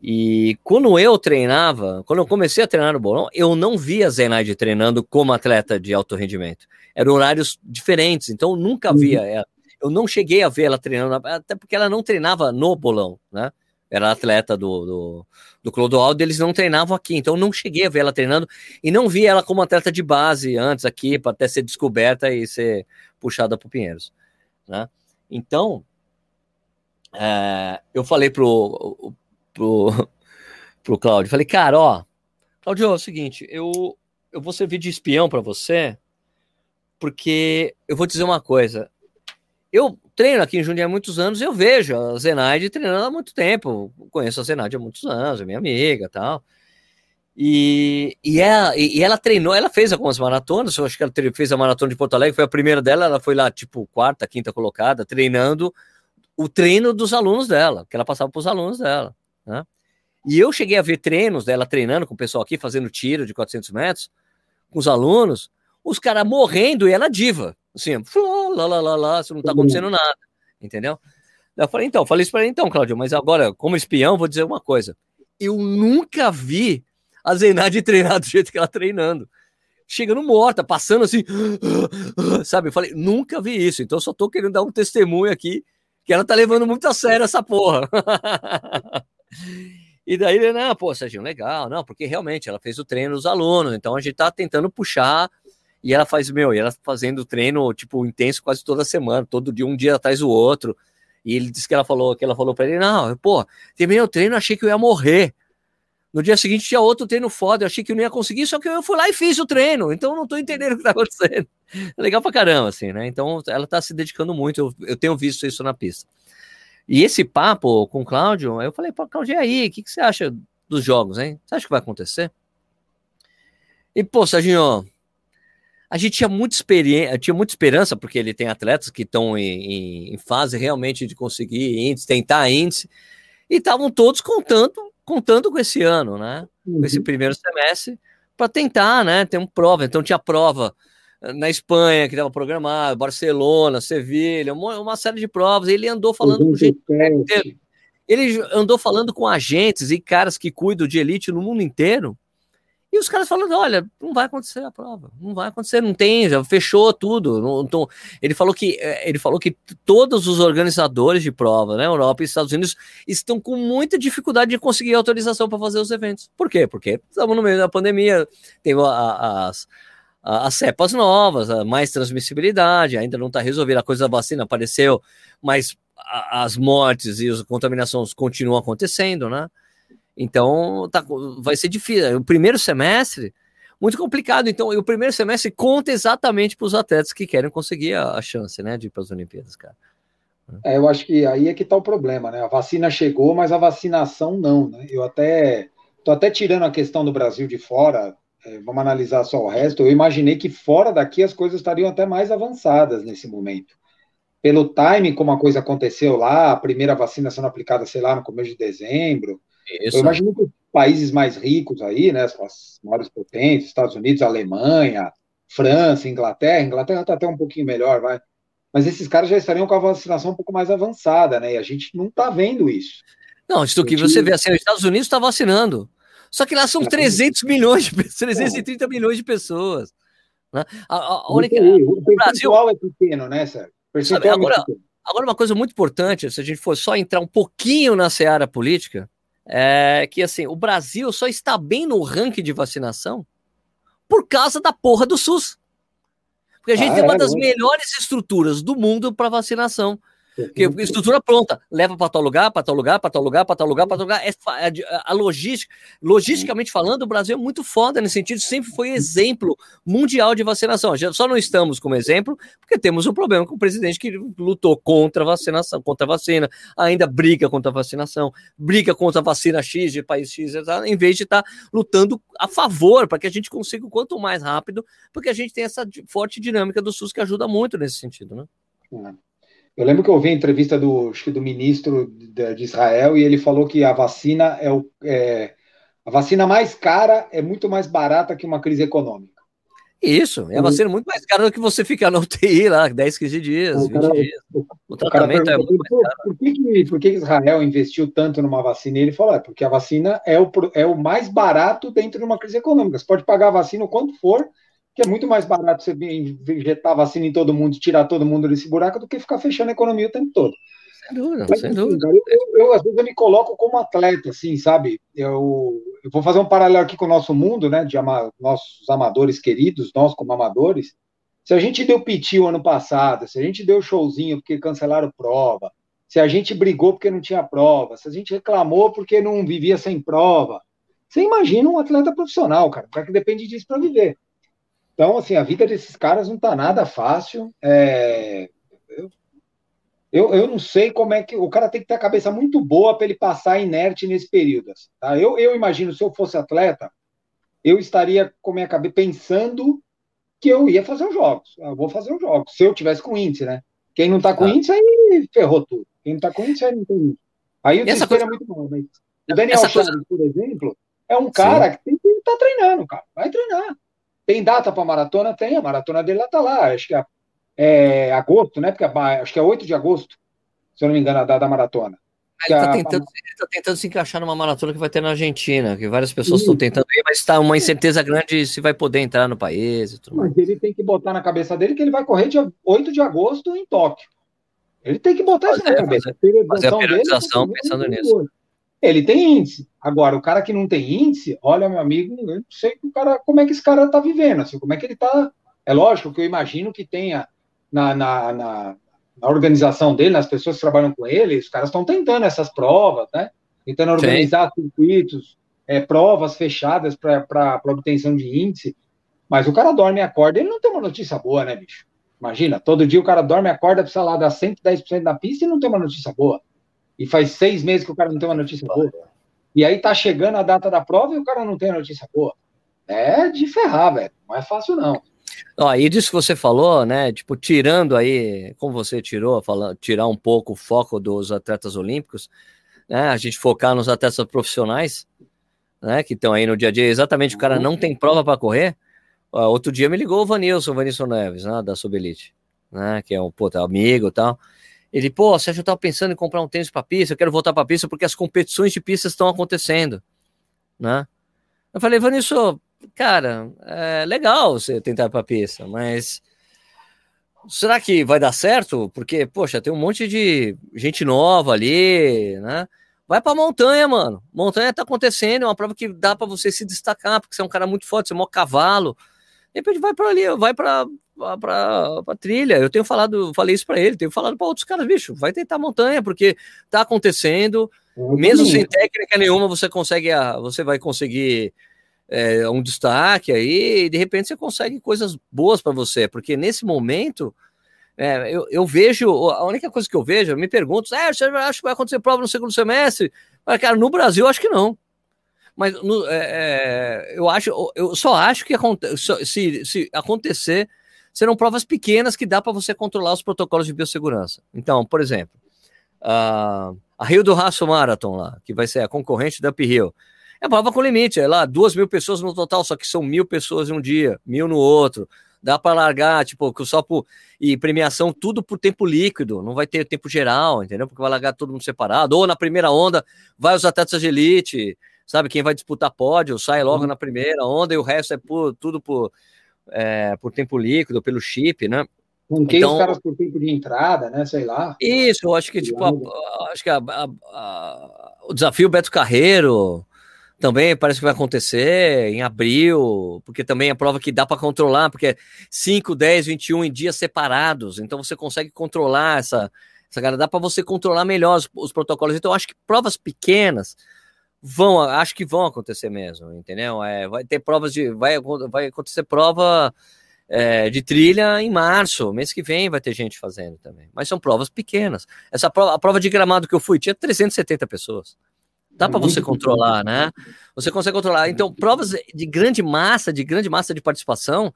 E quando eu treinava, quando eu comecei a treinar no bolão, eu não via a Zenaide treinando como atleta de alto rendimento. Eram horários diferentes, então eu nunca via uhum. ela eu não cheguei a ver ela treinando, até porque ela não treinava no bolão, né? Era atleta do, do, do Clodoaldo, eles não treinavam aqui, então não cheguei a ver ela treinando e não vi ela como atleta de base antes aqui, para até ser descoberta e ser puxada para o Pinheiros, né? Então, é, eu falei pro, pro, pro Cláudio, falei, cara, ó, Cláudio, é o seguinte, eu, eu vou servir de espião para você, porque eu vou dizer uma coisa. Eu treino aqui em Jundiaí há muitos anos eu vejo a Zenaide treinando há muito tempo. Conheço a Zenaide há muitos anos, é minha amiga tal. E, e, ela, e ela treinou, ela fez algumas maratonas, eu acho que ela fez a maratona de Porto Alegre, foi a primeira dela, ela foi lá, tipo, quarta, quinta colocada, treinando o treino dos alunos dela, que ela passava para os alunos dela, né? E eu cheguei a ver treinos dela treinando com o pessoal aqui, fazendo tiro de 400 metros, com os alunos, os caras morrendo e ela diva, assim, lá, lá, lá, lá, isso não tá acontecendo nada, entendeu? Eu falei, então, falei isso para ele, então, Cláudio, mas agora, como espião, vou dizer uma coisa, eu nunca vi a Zeinade treinar do jeito que ela treinando. Chegando morta, passando assim, sabe? Eu falei, nunca vi isso, então só tô querendo dar um testemunho aqui que ela tá levando muito a sério essa porra. E daí ele, não, pô, Serginho, legal, não, porque realmente ela fez o treino dos alunos, então a gente tá tentando puxar e ela faz, meu, e ela fazendo treino, tipo, intenso quase toda semana, todo dia, um dia atrás do outro. E ele disse que ela falou, que ela falou para ele, não, pô, terminei o treino, achei que eu ia morrer. No dia seguinte tinha outro treino foda, eu achei que eu não ia conseguir, só que eu fui lá e fiz o treino, então não tô entendendo o que tá acontecendo. Legal pra caramba, assim, né? Então ela tá se dedicando muito, eu, eu tenho visto isso na pista. E esse papo com o Cláudio, eu falei, pô, Cláudio, e aí, o que, que você acha dos jogos, hein? Você acha que vai acontecer? E, pô, Serginho, a gente tinha muita experiência, tinha muita esperança, porque ele tem atletas que estão em, em, fase realmente de conseguir índice, tentar índice, e estavam todos contando contando com esse ano, né? Com esse uhum. primeiro semestre, para tentar, né? Ter uma prova. Então tinha prova eh, na Espanha que estava programado, Barcelona, Sevilha, uma, uma, série de provas. Ele andou falando com gente inteiro. Ele andou falando com agentes e caras que cuidam de elite no mundo inteiro e os caras falando: olha, não vai acontecer a prova, não vai acontecer, não tem, já fechou tudo. Não, não, ele falou que eh, ele falou que todos os organizadores de prova, né, Europa e Estados Unidos, estão com muita dificuldade de conseguir autorização para fazer os eventos. Por quê? Porque estamos no meio da pandemia, tem as, as cepas novas, mais transmissibilidade, ainda não está resolvida, a coisa da vacina apareceu, mas as mortes e as contaminações continuam acontecendo, né? Então, tá, vai ser difícil. O primeiro semestre, muito complicado. Então, o primeiro semestre conta exatamente para os atletas que querem conseguir a, a chance, né, de ir para as Olimpíadas, cara. É, eu acho que aí é que está o problema, né? A vacina chegou, mas a vacinação não, né? Eu até tô até tirando a questão do Brasil de fora. É, vamos analisar só o resto. Eu imaginei que fora daqui as coisas estariam até mais avançadas nesse momento. Pelo time, como a coisa aconteceu lá, a primeira vacina sendo aplicada, sei lá, no começo de dezembro, isso. Eu imagino que os países mais ricos aí, né, as maiores potências, Estados Unidos, Alemanha, França, Inglaterra, Inglaterra está até um pouquinho melhor, vai. Mas esses caras já estariam com a vacinação um pouco mais avançada, né? E a gente não está vendo isso. Não, isso que você vê assim, os Estados Unidos está vacinando. Só que lá são 300 milhões de 330 é. milhões de pessoas. Né? A, a, a única, o, o Brasil é pequeno, né, Sérgio? Sabe, agora, agora, uma coisa muito importante, se a gente for só entrar um pouquinho na seara política, é que assim, o Brasil só está bem no ranking de vacinação por causa da porra do SUS. Porque a gente ah, tem uma é, das melhores estruturas do mundo para vacinação. Porque estrutura pronta, leva para tal lugar, para tal lugar, para tal lugar, para tal lugar, para tal lugar. É, é a logística, logisticamente falando, o Brasil é muito foda nesse sentido, sempre foi exemplo mundial de vacinação. Só não estamos como exemplo porque temos um problema com o presidente que lutou contra a vacinação, contra a vacina, ainda briga contra a vacinação, briga contra a vacina X de país X, em vez de estar tá lutando a favor para que a gente consiga o quanto mais rápido, porque a gente tem essa forte dinâmica do SUS que ajuda muito nesse sentido, né? É. Eu lembro que eu ouvi a entrevista do, do ministro de, Israel e ele falou que a vacina é, o, é a vacina mais cara é muito mais barata que uma crise econômica. Isso, é a vacina muito mais cara do que você ficar na UTI lá, 10, 15 dias, o 20 cara, dias. O, o tratamento é muito mais caro. Por que, que, por que Israel investiu tanto numa vacina? E ele falou, é porque a vacina é o, é o mais barato dentro de uma crise econômica. Você pode pagar a vacina o quanto for, que é muito mais barato você injetar vacina em todo mundo, tirar todo mundo desse buraco, do que ficar fechando a economia o tempo todo. Sem dúvida, Mas, sem dúvida. Cara, eu, eu, às vezes, eu me coloco como atleta, assim, sabe? Eu, eu vou fazer um paralelo aqui com o nosso mundo, né? De ama, nossos amadores queridos, nós como amadores. Se a gente deu piti o ano passado, se a gente deu showzinho porque cancelaram prova, se a gente brigou porque não tinha prova, se a gente reclamou porque não vivia sem prova, você imagina um atleta profissional, cara, o cara que depende disso para viver. Então, assim, a vida desses caras não está nada fácil. É... Eu, eu não sei como é que. O cara tem que ter a cabeça muito boa para ele passar inerte nesse período. Assim, tá? eu, eu imagino, se eu fosse atleta, eu estaria com a minha cabeça pensando que eu ia fazer os jogos. Eu vou fazer os jogos. Se eu tivesse com índice, né? Quem não tá com ah. índice, aí ferrou tudo. Quem não tá com índice, aí não tem índice. Aí o desespero coisa... é muito bom. Mas o Daniel Chaves, coisa... por exemplo, é um cara Sim. que tem que estar tá treinando, cara. Vai treinar. Tem data para maratona? Tem. A maratona dele lá tá lá. Acho que é, é agosto, né? Porque é, acho que é 8 de agosto, se eu não me engano, a data da maratona. Ele está tentando, tá tentando, se encaixar numa maratona que vai ter na Argentina, que várias pessoas estão tentando ir, mas está uma incerteza grande se vai poder entrar no país. mas ele tem que botar na cabeça dele que ele vai correr dia 8 de agosto em Tóquio. Ele tem que botar fazer, isso na cabeça. Fazer, fazer a periodização dele, pensando nisso. Ele tem índice. Agora, o cara que não tem índice, olha, meu amigo, eu não sei o cara, como é que esse cara está vivendo, assim, como é que ele está. É lógico que eu imagino que tenha na, na, na na organização dele, nas pessoas que trabalham com ele, os caras estão tentando essas provas, né? Tentando organizar Sim. circuitos, é, provas fechadas para obtenção de índice. Mas o cara dorme e acorda, ele não tem uma notícia boa, né, bicho? Imagina, todo dia o cara dorme e acorda, precisa lá dar 110% da pista e não tem uma notícia boa. E faz seis meses que o cara não tem uma notícia boa. E aí tá chegando a data da prova e o cara não tem notícia boa. É de ferrar, velho. Não é fácil, não. Ó, e disso que você falou, né? Tipo, tirando aí, como você tirou, falando, tirar um pouco o foco dos atletas olímpicos, né? A gente focar nos atletas profissionais, né? Que estão aí no dia a dia. Exatamente, o cara não tem prova para correr. Ó, outro dia me ligou o Vanilson, o Vanilson Neves, né? Da Subelite, né? Que é um puta amigo e tal. Ele, pô, você já tava pensando em comprar um tênis para pista? Eu quero voltar para pista porque as competições de pista estão acontecendo, né? Eu falei, Vanilson, cara, é legal você tentar pra pista, mas será que vai dar certo? Porque, poxa, tem um monte de gente nova ali, né? Vai pra montanha, mano. Montanha tá acontecendo, é uma prova que dá para você se destacar, porque você é um cara muito forte, você é um cavalo. De repente vai para ali, vai para para trilha. Eu tenho falado, falei isso para ele, tenho falado para outros caras, bicho, vai tentar montanha, porque tá acontecendo. Mesmo sem técnica nenhuma, você consegue, você vai conseguir é, um destaque aí, e de repente você consegue coisas boas para você, porque nesse momento é, eu, eu, vejo, a única coisa que eu vejo, eu me pergunto, é, você acha que vai acontecer prova no segundo semestre? Mas, cara, no Brasil eu acho que não. Mas no, é, é eu acho, eu só acho que se, se acontecer, serão provas pequenas que dá para você controlar os protocolos de biossegurança. Então, por exemplo, a, a Rio do Raço Marathon lá, que vai ser a concorrente da Uphill, é prova com limite, é lá, duas mil pessoas no total, só que são mil pessoas em um dia, mil no outro. Dá para largar, tipo, só por. E premiação, tudo por tempo líquido, não vai ter tempo geral, entendeu? Porque vai largar todo mundo separado. Ou na primeira onda, vai os atletas de elite, sabe? Quem vai disputar pódio, sai logo uhum. na primeira onda e o resto é por, tudo por, é, por tempo líquido, pelo chip, né? Com quem então, os caras por tempo de entrada, né? Sei lá. Isso, eu acho que, tipo, a, acho que a, a, o desafio Beto Carreiro, também parece que vai acontecer em abril, porque também é prova que dá para controlar, porque é 5, 10, 21 em dias separados, então você consegue controlar essa, essa cara, dá para você controlar melhor os, os, protocolos. Então, acho que provas pequenas vão, acho que vão acontecer mesmo, entendeu? É, vai ter provas de, vai, vai acontecer prova é, de trilha em março, mês que vem vai ter gente fazendo também, mas são provas pequenas. Essa prova, a prova de gramado que eu fui tinha 370 pessoas. Dá para você controlar, né? Você consegue controlar. Então, provas de grande massa, de grande massa de participação,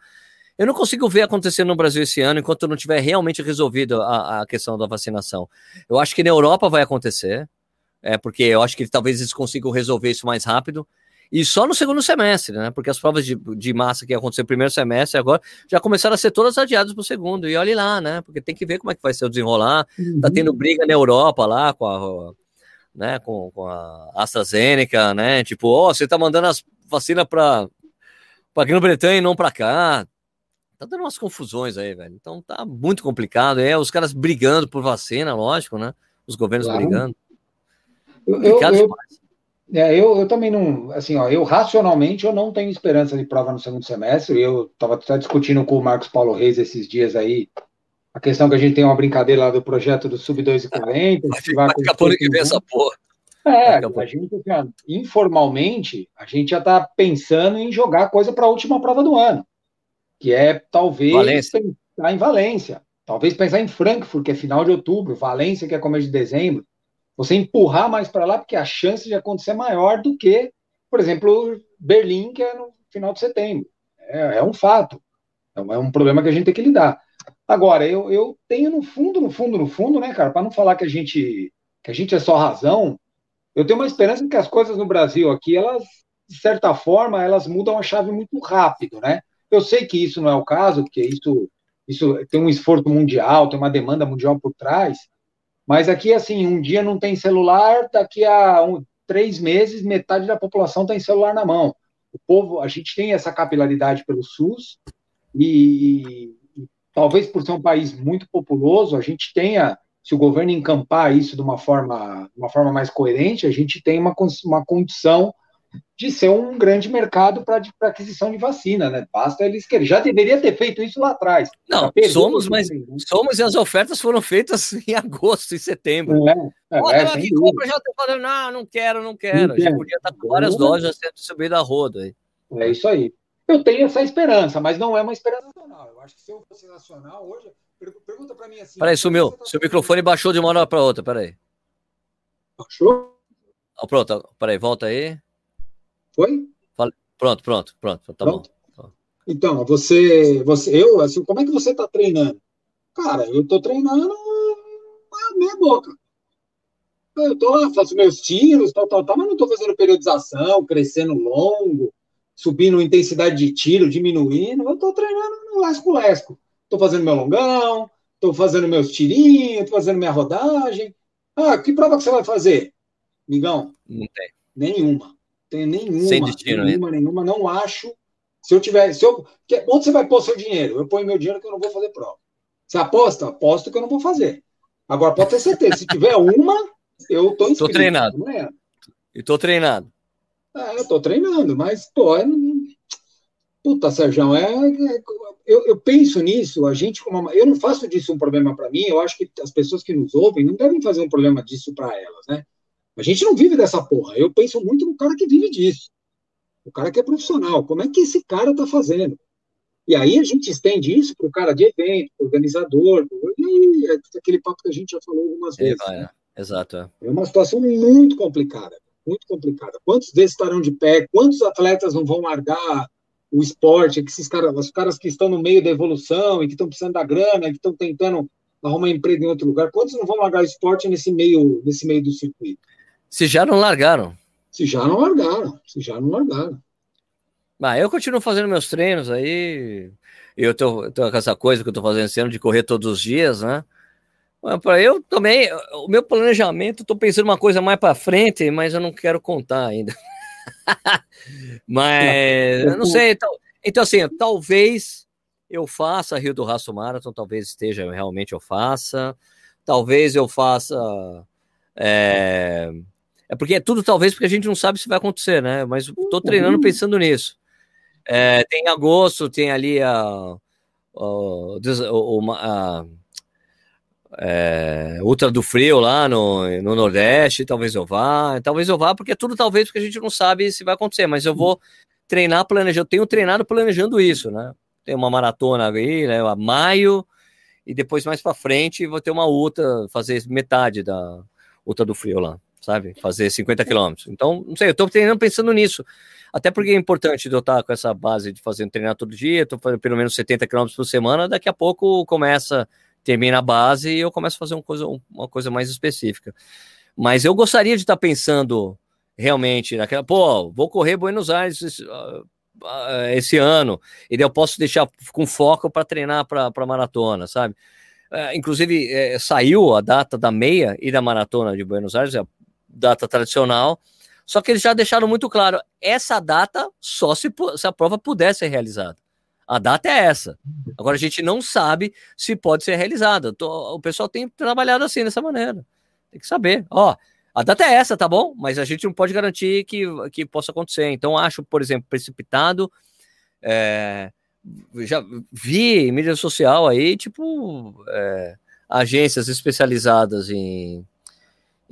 eu não consigo ver acontecer no Brasil esse ano enquanto não tiver realmente resolvido a, a questão da vacinação. Eu acho que na Europa vai acontecer, é, porque eu acho que talvez eles consigam resolver isso mais rápido. E só no segundo semestre, né? Porque as provas de, de massa que aconteceu no primeiro semestre agora já começaram a ser todas adiadas para o segundo. E olhe lá, né? Porque tem que ver como é que vai ser o desenrolar. Uhum. Tá tendo briga na Europa lá com a, né, com, com a AstraZeneca, né? Tipo, ó, oh, você tá mandando as vacinas para para Grã-Bretanha e não para cá. Tá dando umas confusões aí, velho. Então tá muito complicado. É, os caras brigando por vacina, lógico, né? Os governos claro. brigando. Eu, eu, eu, é, eu, eu também não, assim, ó, eu racionalmente eu não tenho esperança de prova no segundo semestre. Eu estava discutindo com o Marcos Paulo Reis esses dias aí a questão que a gente tem uma brincadeira lá do projeto do Sub 240. Vai, daqui a pouco que vem essa porra. É, a gente já, informalmente, a gente já está pensando em jogar coisa para a última prova do ano. que é talvez Valência. pensar em Valência, talvez pensar em Frankfurt, que é final de outubro, Valência, que é começo de dezembro. Você empurrar mais para lá, porque a chance de acontecer é maior do que, por exemplo, Berlim, que é no final de setembro. É, é um fato. É um problema que a gente tem que lidar. Agora, eu, eu tenho no fundo, no fundo, no fundo, né, cara, para não falar que a gente que a gente é só razão, eu tenho uma esperança que as coisas no Brasil aqui, elas, de certa forma, elas mudam a chave muito rápido, né? Eu sei que isso não é o caso, porque isso, isso tem um esforço mundial, tem uma demanda mundial por trás, mas aqui, assim, um dia não tem celular, daqui a um, três meses, metade da população tem celular na mão. O povo, a gente tem essa capilaridade pelo SUS, e, e talvez por ser um país muito populoso, a gente tenha se o governo encampar isso de uma forma, uma forma mais coerente, a gente tem uma, uma condição de ser um grande mercado para aquisição de vacina, né? Basta eles querem. Já deveria ter feito isso lá atrás. Não, somos, mas somos e as ofertas foram feitas em agosto e setembro. É, é, Pô, é, aqui, compra, já tô falando, não, não quero, não quero. A gente podia estar com várias lojas sendo subido a roda. Aí. É isso aí. Eu tenho essa esperança, mas não é uma esperança nacional. Eu acho que se eu fosse nacional hoje, Pergunta para mim assim. Peraí, sumiu. Tá Seu microfone baixou de uma hora para outra. Peraí. Baixou? Oh, pronto, peraí, volta aí. Foi? Pronto, pronto, pronto. Tá pronto. bom. Então, você, você, eu, assim, como é que você está treinando? Cara, eu estou treinando a minha boca. Eu tô lá, faço meus tiros, tal, tal, tal, mas não estou fazendo periodização, crescendo longo, subindo intensidade de tiro, diminuindo. Eu estou treinando no lesco-lesco. Estou fazendo meu longão, estou fazendo meus tirinhos, estou fazendo minha rodagem. Ah, que prova que você vai fazer? Migão? Não tem. Nenhuma. Tem nenhuma. Sem destino, nenhuma, né? nenhuma. Não acho. Se eu tiver. Se eu, onde você vai pôr seu dinheiro? Eu ponho meu dinheiro que eu não vou fazer prova. Você aposta? Aposto que eu não vou fazer. Agora, pode ter certeza, se tiver uma, eu estou inscrito. Estou treinado. É? E estou treinado. É, eu estou treinando, mas, pô, é, puta, Sérgio, é, é, eu, eu, penso nisso, a gente como eu não faço disso um problema para mim, eu acho que as pessoas que nos ouvem não devem fazer um problema disso para elas, né? A gente não vive dessa porra. Eu penso muito no cara que vive disso. O cara que é profissional. Como é que esse cara tá fazendo? E aí a gente estende isso para o cara de evento, organizador, e é aquele papo que a gente já falou algumas vezes. É, né? Exato. É. é uma situação muito complicada, muito complicada. Quantos desses estarão de pé? Quantos atletas não vão largar o esporte, que esses caras, os caras que estão no meio da evolução e que estão precisando da grana, que estão tentando arrumar emprego em outro lugar, quantos não vão largar o esporte nesse meio, nesse meio do circuito? Se já não largaram. Se já não largaram, se já não largaram. Ah, eu continuo fazendo meus treinos aí. Eu tô, tô com essa coisa que eu tô fazendo esse ano de correr todos os dias, né? Para eu também, o meu planejamento, tô pensando uma coisa mais para frente, mas eu não quero contar ainda. Mas eu não sei. Então, então, assim, talvez eu faça Rio do Raço Marathon, talvez esteja realmente eu faça. Talvez eu faça. É, é porque é tudo talvez porque a gente não sabe se vai acontecer, né? Mas estou treinando uhum. pensando nisso. É, tem agosto, tem ali a, a, é, Ultra do Frio lá no, no Nordeste, talvez eu vá, talvez eu vá, porque é tudo talvez porque a gente não sabe se vai acontecer, mas eu vou treinar planejando, eu tenho treinado planejando isso, né? Tem uma maratona aí, né, a maio, e depois mais para frente vou ter uma ultra, fazer metade da Ultra do Frio lá, sabe? Fazer 50 quilômetros. Então, não sei, eu tô treinando pensando nisso. Até porque é importante eu estar com essa base de fazer treinar todo dia, tô fazendo pelo menos 70 quilômetros por semana, daqui a pouco começa termina a base e eu começo a fazer uma coisa, uma coisa mais específica. Mas eu gostaria de estar pensando realmente naquela, pô, vou correr Buenos Aires esse, uh, esse ano, e daí eu posso deixar com foco para treinar para maratona, sabe? Uh, inclusive, é, saiu a data da meia e da maratona de Buenos Aires, a data tradicional, só que eles já deixaram muito claro, essa data só se, se a prova puder ser realizada. A data é essa. Agora a gente não sabe se pode ser realizada. O pessoal tem trabalhado assim, dessa maneira. Tem que saber. Ó, a data é essa, tá bom? Mas a gente não pode garantir que, que possa acontecer. Então, acho, por exemplo, precipitado. É, já vi em mídia social aí, tipo, é, agências especializadas em,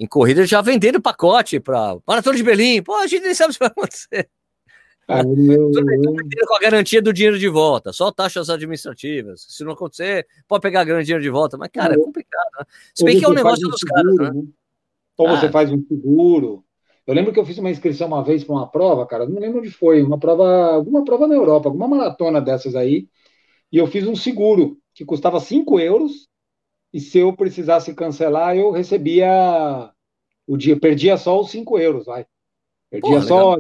em corrida já vendendo pacote para Maratona de Berlim. Pô, a gente nem sabe se vai acontecer. Ah, com a garantia do dinheiro de volta, só taxas administrativas. Se não acontecer, pode pegar grande dinheiro de volta. Mas, cara, é complicado. Né? Se bem que é um negócio um dos seguro, caras, né? né? Ou ah. você faz um seguro. Eu lembro que eu fiz uma inscrição uma vez para uma prova, cara, não lembro onde foi, uma prova, alguma prova na Europa, alguma maratona dessas aí, e eu fiz um seguro que custava 5 euros, e se eu precisasse cancelar, eu recebia o dia, perdia só os 5 euros, vai. Perdia só,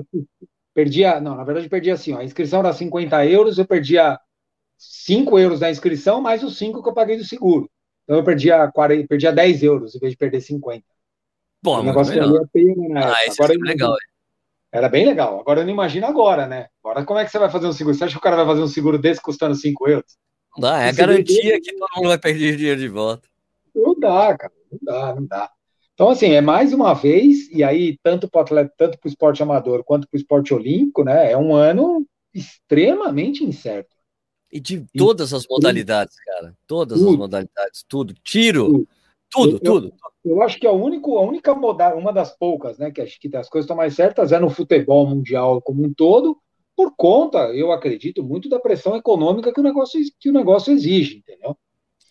perdia, não, na verdade perdia assim, ó, a inscrição era 50 euros, eu perdia 5 euros da inscrição, mais os 5 que eu paguei do seguro. Então eu perdia, 40, perdia 10 euros em vez de perder 50. Pô, o negócio valia a pena, né? Ah, esse agora, é legal. Era bem legal. Agora eu não imagino agora, né? Agora como é que você vai fazer um seguro? Você acha que o cara vai fazer um seguro desse custando 5 euros? Não dá, é a garantia que todo mundo vai perder dinheiro de volta. Não dá, cara. Não dá, não dá. Então, assim, é mais uma vez, e aí, tanto para o atleta, tanto para o esporte amador quanto para o esporte olímpico, né? É um ano extremamente incerto. E de todas as modalidades, cara. Todas tudo. as modalidades, tudo. Tiro, tudo, tudo. Eu, tudo. Eu, acho que a, único, a única modalidade, uma das poucas, né, que acho que as coisas estão mais certas é no futebol mundial como um todo, por conta, eu acredito, muito da pressão econômica que o negócio, que o negócio exige, entendeu?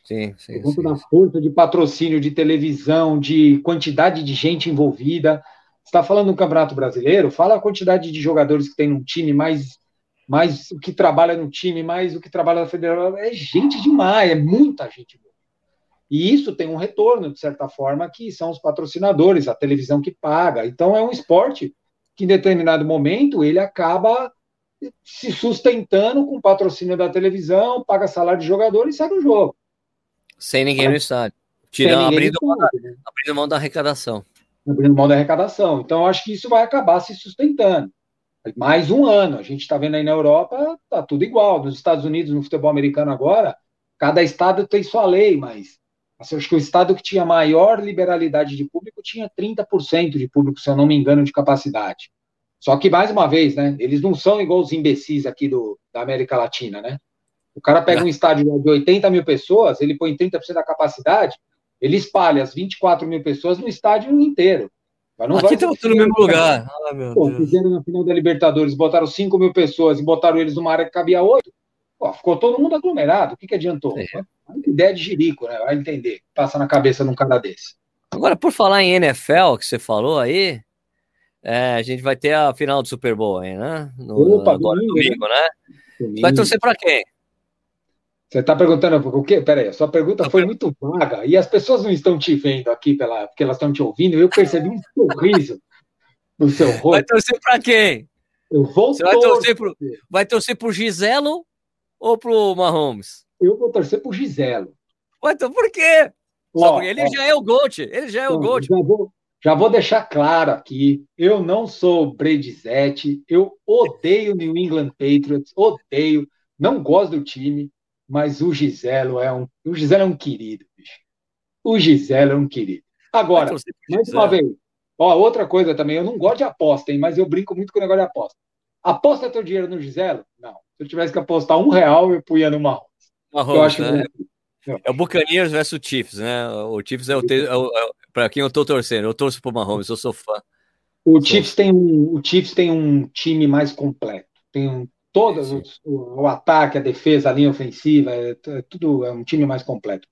Sim, sim. Por conta sim. da força de patrocínio, de televisão, de quantidade de gente envolvida. Você está falando do Campeonato Brasileiro? Fala a quantidade de jogadores que tem num time, mais, mais o que trabalha no time, mais o que trabalha na federação. É gente demais, é muita gente. E isso tem um retorno, de certa forma, que são os patrocinadores, a televisão que paga. Então é um esporte que, em determinado momento, ele acaba se sustentando com patrocínio da televisão, paga salário de jogador e sai do jogo. Sem ninguém no estádio. Tirando, abrindo, mão da, abrindo mão da arrecadação. Abrindo mão da arrecadação. Então, acho que isso vai acabar se sustentando. Mais um ano. A gente está vendo aí na Europa, tá tudo igual. Nos Estados Unidos, no futebol americano agora, cada estado tem sua lei, mas assim, acho que o estado que tinha maior liberalidade de público tinha 30% de público, se eu não me engano, de capacidade. Só que, mais uma vez, né, eles não são igual os imbecis aqui do, da América Latina, né? O cara pega um estádio de 80 mil pessoas, ele põe 30% da capacidade, ele espalha as 24 mil pessoas no estádio inteiro. Mas não Aqui estão no mesmo lugar. Ah, Pô, fizeram na final da Libertadores, botaram 5 mil pessoas e botaram eles numa área que cabia 8. Pô, ficou todo mundo aglomerado. O que, que adiantou? É. Ideia de jirico, né? Vai entender. Passa na cabeça de um cara desse. Agora, por falar em NFL, que você falou aí, é, a gente vai ter a final do Super Bowl aí, né? No, Opa, agora domingo, domingo né? Domingo. Vai torcer para quem? Você está perguntando o quê? Peraí, a sua pergunta foi muito vaga e as pessoas não estão te vendo aqui pela, porque elas estão te ouvindo. Eu percebi um sorriso no seu rosto. Vai torcer para quem? Eu vou Você vai torcer pro, vai torcer pro Giselo ou pro Mahomes? Eu vou torcer pro Giselo. Ué, então por quê? Ó, ele ó, já é o GOAT. Ele já é o GOAT. Já vou, já vou deixar claro aqui, eu não sou Bredizete, eu odeio New England Patriots, odeio, não gosto do time, mas o Giselo é um, o Giselo é um querido, bicho. O Giselo é um querido. Agora, mais uma vez, ó, outra coisa também, eu não gosto de aposta, hein, mas eu brinco muito com o negócio de aposta. Aposta teu dinheiro no Giselo? Não. Se eu tivesse que apostar um real, eu punha no Mahomes. Mahomes eu acho né? que... É o Buccaneers versus o Chiefs, né? O Chiefs é o, é o, é para quem eu tô torcendo. Eu torço pro Mahomes, eu sou fã. O Chiefs tem um, o Chiefs tem um time mais completo. Tem um, todos os, o, o, ataque, a defesa, a linha ofensiva, é, é, tudo é um time mais completo.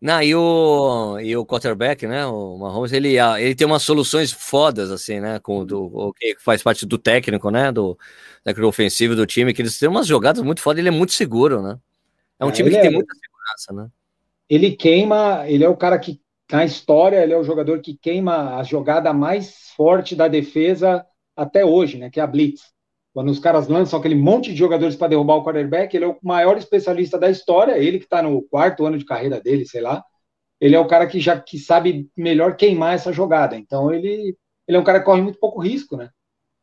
Não, e o, e o quarterback, né? O Mahomes, ele, ah, ele tem umas soluções fodas, assim, né? Com do, o que faz parte do técnico, né? Do técnico ofensivo do time, que eles têm umas jogadas muito fodas, ele é muito seguro, né? É um é, time que é, tem muita segurança, né? Ele queima, ele é o cara que, na história, ele é o jogador que queima a jogada mais forte da defesa até hoje, né? Que é a Blitz. Quando os caras lançam aquele monte de jogadores para derrubar o quarterback, ele é o maior especialista da história, ele que está no quarto ano de carreira dele, sei lá. Ele é o cara que já que sabe melhor queimar essa jogada. Então ele, ele é um cara que corre muito pouco risco, né?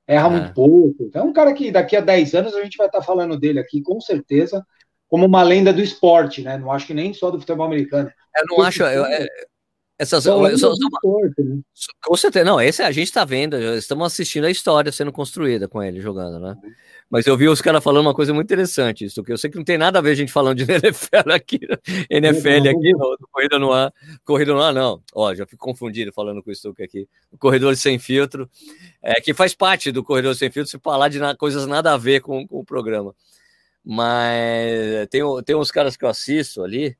Erra é. muito pouco. Então é um cara que daqui a 10 anos a gente vai estar tá falando dele aqui, com certeza, como uma lenda do esporte, né? Não acho que nem só do futebol americano. Eu não acho. Eu, é, essas, eu, só, esporte, né? Com certeza, não, esse a gente está vendo, estamos assistindo a história sendo construída com ele jogando, né? Mas eu vi os caras falando uma coisa muito interessante, isso que eu sei que não tem nada a ver a gente falando de NFL aqui, NFL aqui no Corrida no Ar, Corrida no Ar não, ó, já fico confundido falando com o Stuck aqui, o Corredor Sem Filtro, é, que faz parte do Corredor Sem Filtro se falar de na, coisas nada a ver com, com, o programa, mas tem, tem uns caras que eu assisto ali,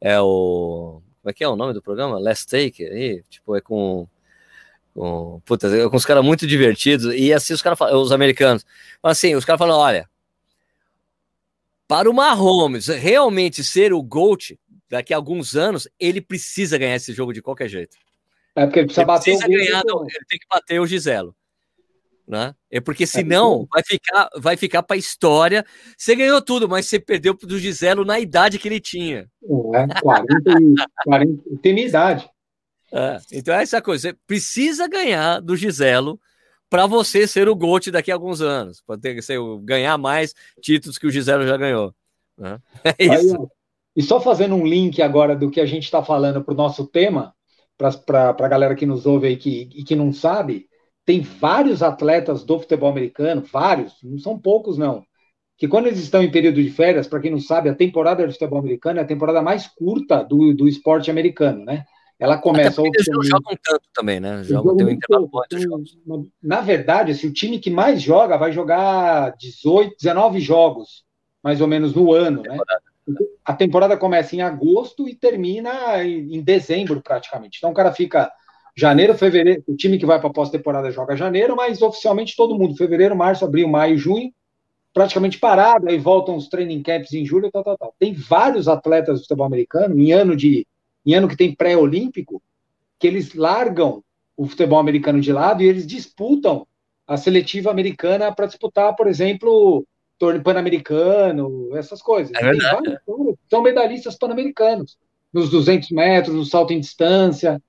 é o, como é que é o nome do programa? Last Take, aí, tipo, é com com, puta, com os caras muito divertidos. E assim, os caras os americanos. Assim, os caras falam: olha, para o Mahomes realmente ser o GOAT daqui a alguns anos, ele precisa ganhar esse jogo de qualquer jeito. É porque ele precisa ele bater precisa o ganhar, Ele tem que bater o Giselo. Né? É porque senão vai ficar, vai ficar para a história. Você ganhou tudo, mas você perdeu do Giselo na idade que ele tinha. É, 40, 40 tem minha idade. É, então é essa coisa. Você precisa ganhar do Giselo para você ser o GOAT daqui a alguns anos. Para ter ser, ganhar mais títulos que o Giselo já ganhou. Né? É isso. Aí, e só fazendo um link agora do que a gente está falando para o nosso tema, para a galera que nos ouve aí que, e que não sabe, tem vários atletas do futebol americano, vários, não são poucos não, que quando eles estão em período de férias, para quem não sabe, a temporada do futebol americano é a temporada mais curta do, do esporte americano, né? Ela começa. Até eles não jogam tanto também, né? Jogam, tem um intervalo Na verdade, assim, o time que mais joga vai jogar 18, 19 jogos, mais ou menos, no ano, né? A temporada começa em agosto e termina em dezembro, praticamente. Então o cara fica janeiro, fevereiro. O time que vai para a pós-temporada joga janeiro, mas oficialmente todo mundo, fevereiro, março, abril, maio, junho, praticamente parado. Aí voltam os training camps em julho, tal, tal, tal. Tem vários atletas do futebol americano em ano de em ano que tem pré-olímpico, que eles largam o futebol americano de lado e eles disputam a seletiva americana para disputar, por exemplo, torneio pan-americano, essas coisas. É verdade. são medalhistas pan-americanos, nos 200 metros, no salto em distância.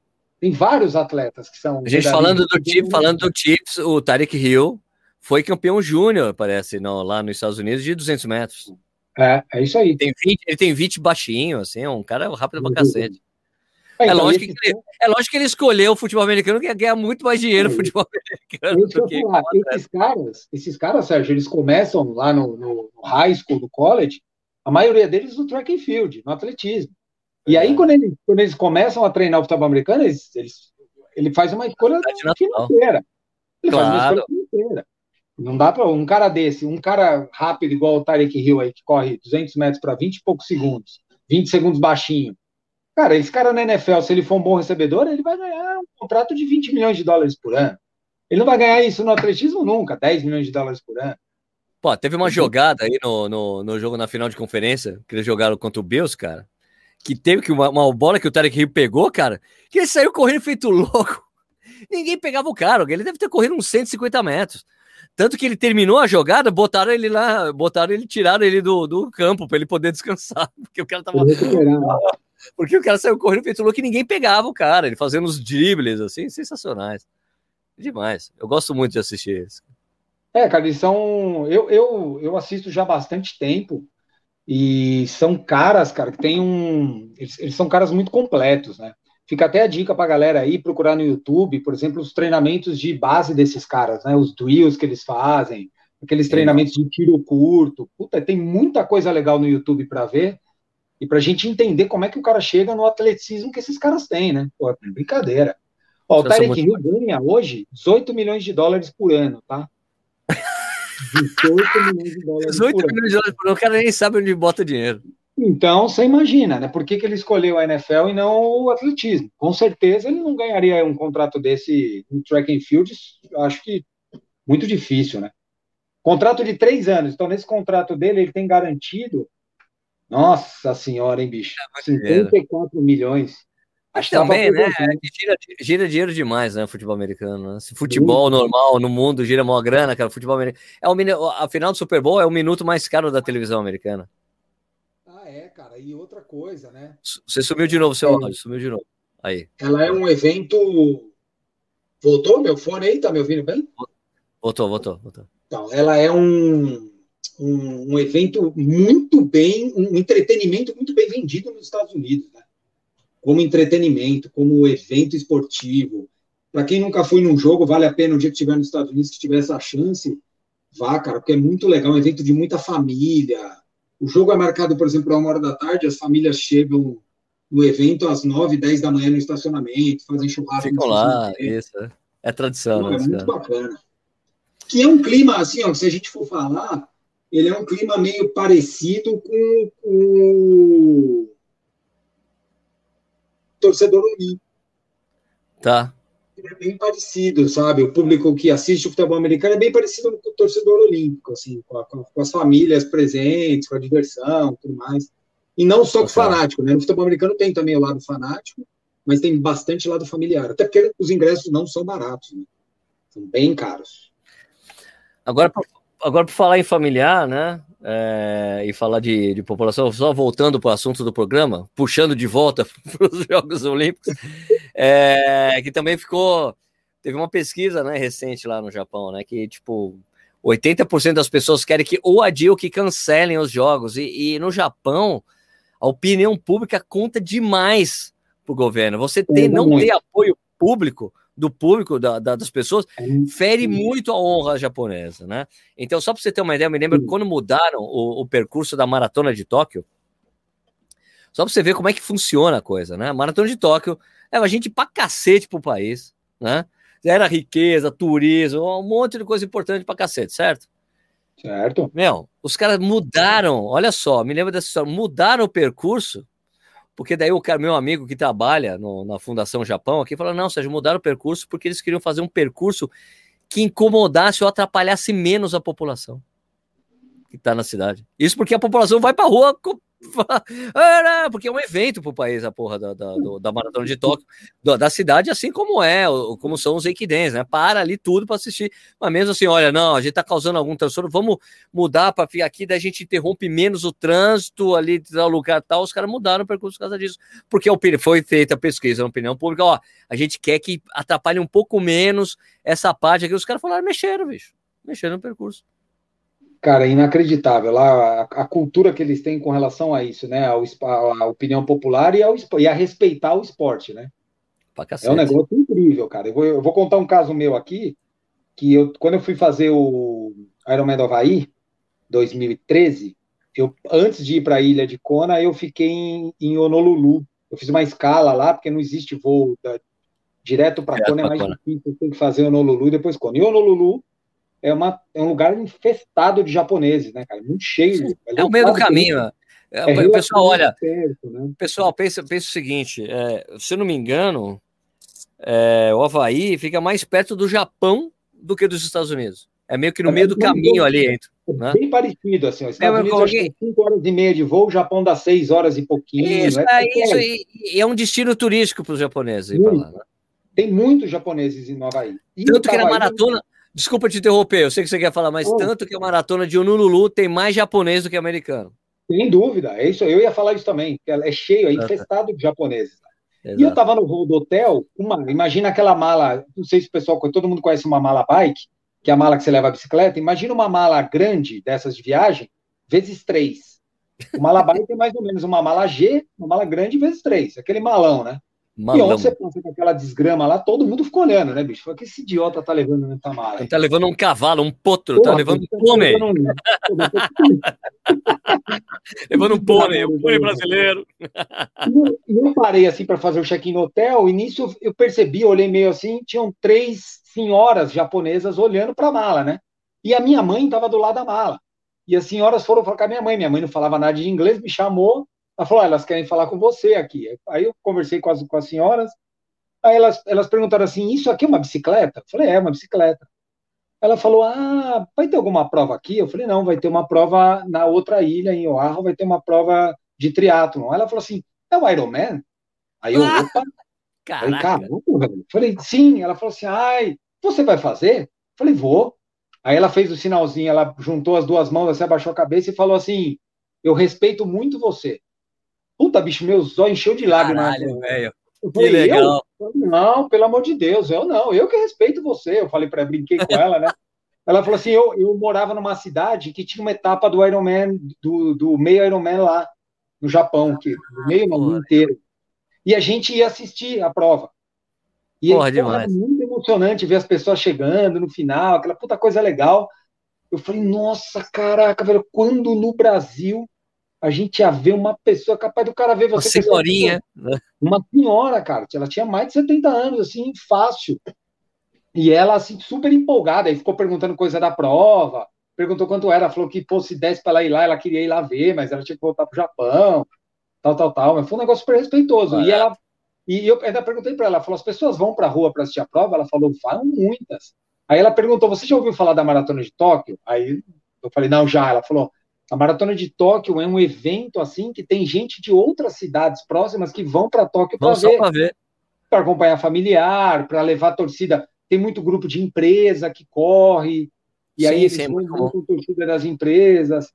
Tem vários atletas que são. A gente falando do Chiefs, falando do Chiefs, o Tarek Hill foi campeão júnior, parece, não, lá nos Estados Unidos, de 200 metros. É, é isso aí. Tem 20, ele tem 20 baixinho, assim, é um cara rápido pra cacete. É, então, lógico que ele, é lógico que ele escolheu o futebol americano que ia ganhar muito mais dinheiro no futebol americano. Do que falar, esses caras, esses caras, Sérgio, eles começam lá no, no, high school, no college, a maioria deles no track and field, no atletismo. E aí, quando eles, quando eles começam a treinar o futebol americano, eles, eles, ele faz uma escolha financeira. Ele claro. faz uma escolha financeira. Não dá para um cara desse, um cara rápido igual o Tarek Hill aí, que corre 200 metros para 20 e poucos segundos, 20 segundos baixinho. Cara, esse cara na NFL, se ele for um bom recebedor, ele vai ganhar um contrato de 20 milhões de dólares por ano. Ele não vai ganhar isso no atletismo nunca, 10 milhões de dólares por ano. Pô, teve uma jogada aí no, no, no jogo na final de conferência, que eles jogaram contra o Bills, cara, que teve que uma, uma bola que o Tarek Hill pegou, cara, que ele saiu correndo feito louco. Ninguém pegava o cara, ele deve ter corrido uns 150 metros. Tanto que ele terminou a jogada, botaram ele lá, botaram ele, tiraram ele do, do campo para ele poder descansar, porque o cara tava. Porque o cara saiu correndo feito louco que ninguém pegava o cara, ele fazendo os dribles, assim, sensacionais. Demais. Eu gosto muito de assistir isso. É, cara, eles são. Eu, eu, eu assisto já há bastante tempo e são caras, cara, que tem um. Eles, eles são caras muito completos, né? Fica até a dica para a galera aí procurar no YouTube, por exemplo, os treinamentos de base desses caras, né? Os drills que eles fazem, aqueles treinamentos de tiro curto. Puta, tem muita coisa legal no YouTube para ver e para a gente entender como é que o cara chega no atleticismo que esses caras têm, né? Pô, é brincadeira. Ó, o Tarek Hill ganha hoje 18 milhões de dólares por ano, tá? 18 milhões de dólares 18 por milhões de dólares por ano, o cara nem sabe onde bota dinheiro. Então, você imagina, né? Por que, que ele escolheu a NFL e não o atletismo? Com certeza ele não ganharia um contrato desse no track and field, acho que muito difícil, né? Contrato de três anos, então nesse contrato dele ele tem garantido, nossa senhora, hein, bicho? É 54 dinheiro. milhões. Acho também, né? Gira, gira, dinheiro demais, né? Futebol americano. Né? Se futebol Sim. normal no mundo gira maior grana, cara, futebol americano. É o, a final do Super Bowl é o minuto mais caro da televisão americana é, cara. E outra coisa, né? Você sumiu de novo, seu é. áudio, sumiu de novo. Aí. Ela é um evento. Voltou meu fone aí? Tá me ouvindo bem? Voltou, voltou, voltou. Então, ela é um, um, um evento muito bem, um entretenimento muito bem vendido nos Estados Unidos, né? Como entretenimento, como evento esportivo. Para quem nunca foi num jogo, vale a pena o dia que estiver nos Estados Unidos, que tiver essa chance, vá, cara, porque é muito legal, um evento de muita família. O jogo é marcado, por exemplo, a uma hora da tarde, as famílias chegam no evento às nove, dez da manhã no estacionamento, fazem churrasco. Ficam lá, isso. É, é tradição. É muito bacana. Que é um clima, assim, ó, se a gente for falar, ele é um clima meio parecido com o torcedor olímpico. Tá. É bem parecido, sabe? O público que assiste o futebol americano é bem parecido com o torcedor olímpico, assim, com, a, com as famílias presentes, com a diversão, tudo mais. E não só com o fanático, né? No futebol americano tem também o lado fanático, mas tem bastante lado familiar. Até porque os ingressos não são baratos, né? São bem caros. Agora, agora por falar em familiar, né? É, e falar de, de, população, só voltando para o assunto do programa, puxando de volta para os Jogos Olímpicos, é, que também ficou. Teve uma pesquisa né, recente lá no Japão, né? Que tipo. 80% das pessoas querem que ou adiem ou que cancelem os jogos. E, e no Japão, a opinião pública conta demais para o governo. Você tem, não ter apoio público do público, da, da, das pessoas, é fere muito a honra japonesa, né? Então, só para você ter uma ideia, eu me lembro que quando mudaram o, o percurso da maratona de Tóquio, só para você ver como é que funciona a coisa, né? A maratona de Tóquio leva gente pra cacete pro país, né? Era riqueza, turismo, um monte de coisa importante pra cacete, certo? Certo. Meu, os caras mudaram, olha só, me lembro dessa história, mudaram o percurso porque daí o cara, meu amigo que trabalha no, na Fundação Japão aqui falou: não, Sérgio, mudaram o percurso porque eles queriam fazer um percurso que incomodasse ou atrapalhasse menos a população que está na cidade. Isso porque a população vai para a rua porque é um evento pro país, a porra da, da, da Maratona de Tóquio, da, cidade, assim como é, como são os Eikidens, né? Para ali tudo para assistir. Mas mesmo assim, olha, não, a gente tá causando algum transtorno, vamos mudar para ficar aqui, daí a gente interrompe menos o trânsito ali tal lugar tal. Os caras mudaram o percurso por causa disso. Porque foi feita a pesquisa na opinião pública, ó, a gente quer que atrapalhe um pouco menos essa parte aqui. Os caras falaram, mexeram, bicho, mexeram no percurso. Cara, inacreditável. Lá, a, a, cultura que eles têm com relação a isso, né? Ao, a, opinião popular e, ao, e a respeitar o esporte, né? É um negócio incrível, cara. Eu vou, eu vou, contar um caso meu aqui, que eu, quando eu fui fazer o Ironman do Havaí, 2013, eu, antes de ir para a ilha de Kona, eu fiquei em, em, Honolulu. Eu fiz uma escala lá, porque não existe voo da, direto para Kona, é mais Kona. difícil, tem que fazer Honolulu e depois Kona. E Honolulu é, uma, é um lugar infestado de japoneses, né, cara? Muito cheio. É, é o meio do caminho. É, é, o pessoal, olha, perto, né? pessoal, pensa, pensa o seguinte: é, se eu não me engano, é, o Havaí fica mais perto do Japão do que dos Estados Unidos. É meio que no é meio do caminho ali. Entre, é né? Bem parecido, assim. Os Estados Unidos coloquei... 5 horas e meia de voo, o Japão dá 6 horas e pouquinho. Isso, é, isso e, é um destino turístico para os japoneses. Lá, né? Tem muitos japoneses em Nova Havaí. E Tanto que na maratona, Desculpa te interromper, eu sei que você quer falar, mas oh. tanto que a maratona de Honolulu tem mais japonês do que americano. Sem dúvida, é isso. Eu ia falar isso também. É cheio, é infestado de japoneses. Exato. E eu estava no voo do hotel, uma, imagina aquela mala, não sei se o pessoal, todo mundo conhece uma mala bike, que é a mala que você leva a bicicleta. Imagina uma mala grande dessas de viagem, vezes três. Uma mala bike é mais ou menos uma mala G, uma mala grande vezes três, aquele malão, né? Malão. E onde você passa com aquela desgrama lá, todo mundo ficou olhando, né, bicho? Falei, que esse idiota tá levando nessa mala? Ele tá levando um cavalo, um potro, tá Porra, tá levando um pônei. levando um pônei, um pônei brasileiro. E eu, eu parei assim para fazer o check-in no hotel, e nisso eu percebi, olhei meio assim, tinham três senhoras japonesas olhando para a mala, né? E a minha mãe estava do lado da mala. E as senhoras foram falar com a minha mãe. Minha mãe não falava nada de inglês, me chamou ela falou, ah, elas querem falar com você aqui. Aí eu conversei com as, com as senhoras, aí elas, elas perguntaram assim, isso aqui é uma bicicleta? Eu falei, é, uma bicicleta. Ela falou, ah, vai ter alguma prova aqui? Eu falei, não, vai ter uma prova na outra ilha, em Oahu, vai ter uma prova de triatlon. Ela falou assim, é o Ironman? Aí eu, ah, opa, falei, caramba, Falei, sim. Ela falou assim, ai, você vai fazer? Eu falei, vou. Aí ela fez o sinalzinho, ela juntou as duas mãos, assim, abaixou a cabeça e falou assim, eu respeito muito você. Puta, bicho, meu zóio encheu de lágrimas. Caralho, velho. Que legal. Eu? Não, pelo amor de Deus, eu não, eu que respeito você. Eu falei para brinquei com ela, né? Ela falou assim: eu, eu morava numa cidade que tinha uma etapa do Ironman, do, do meio Ironman lá, no Japão, que no meio mundo inteiro. E a gente ia assistir a prova. E porra, demais. era muito emocionante ver as pessoas chegando no final, aquela puta coisa legal. Eu falei, nossa, caraca, velho, quando no Brasil a gente ia ver uma pessoa capaz do cara ver você. Uma senhorinha. Né? Uma senhora, cara. Ela tinha mais de 70 anos, assim, fácil. E ela, assim, super empolgada, aí ficou perguntando coisa da prova, perguntou quanto era, falou que, pô, se desse pra ela ir lá, ela queria ir lá ver, mas ela tinha que voltar pro Japão, tal, tal, tal. Mas foi um negócio super respeitoso. Ah, e ela. E eu ainda perguntei para ela, ela falou: as pessoas vão pra rua para assistir a prova? Ela falou: vão muitas. Aí ela perguntou: você já ouviu falar da maratona de Tóquio? Aí eu falei: não, já. Ela falou: a maratona de Tóquio é um evento assim que tem gente de outras cidades próximas que vão para Tóquio para ver. Para acompanhar familiar, para levar torcida. Tem muito grupo de empresa que corre, e sim, aí eles sim, vão com torcida das empresas.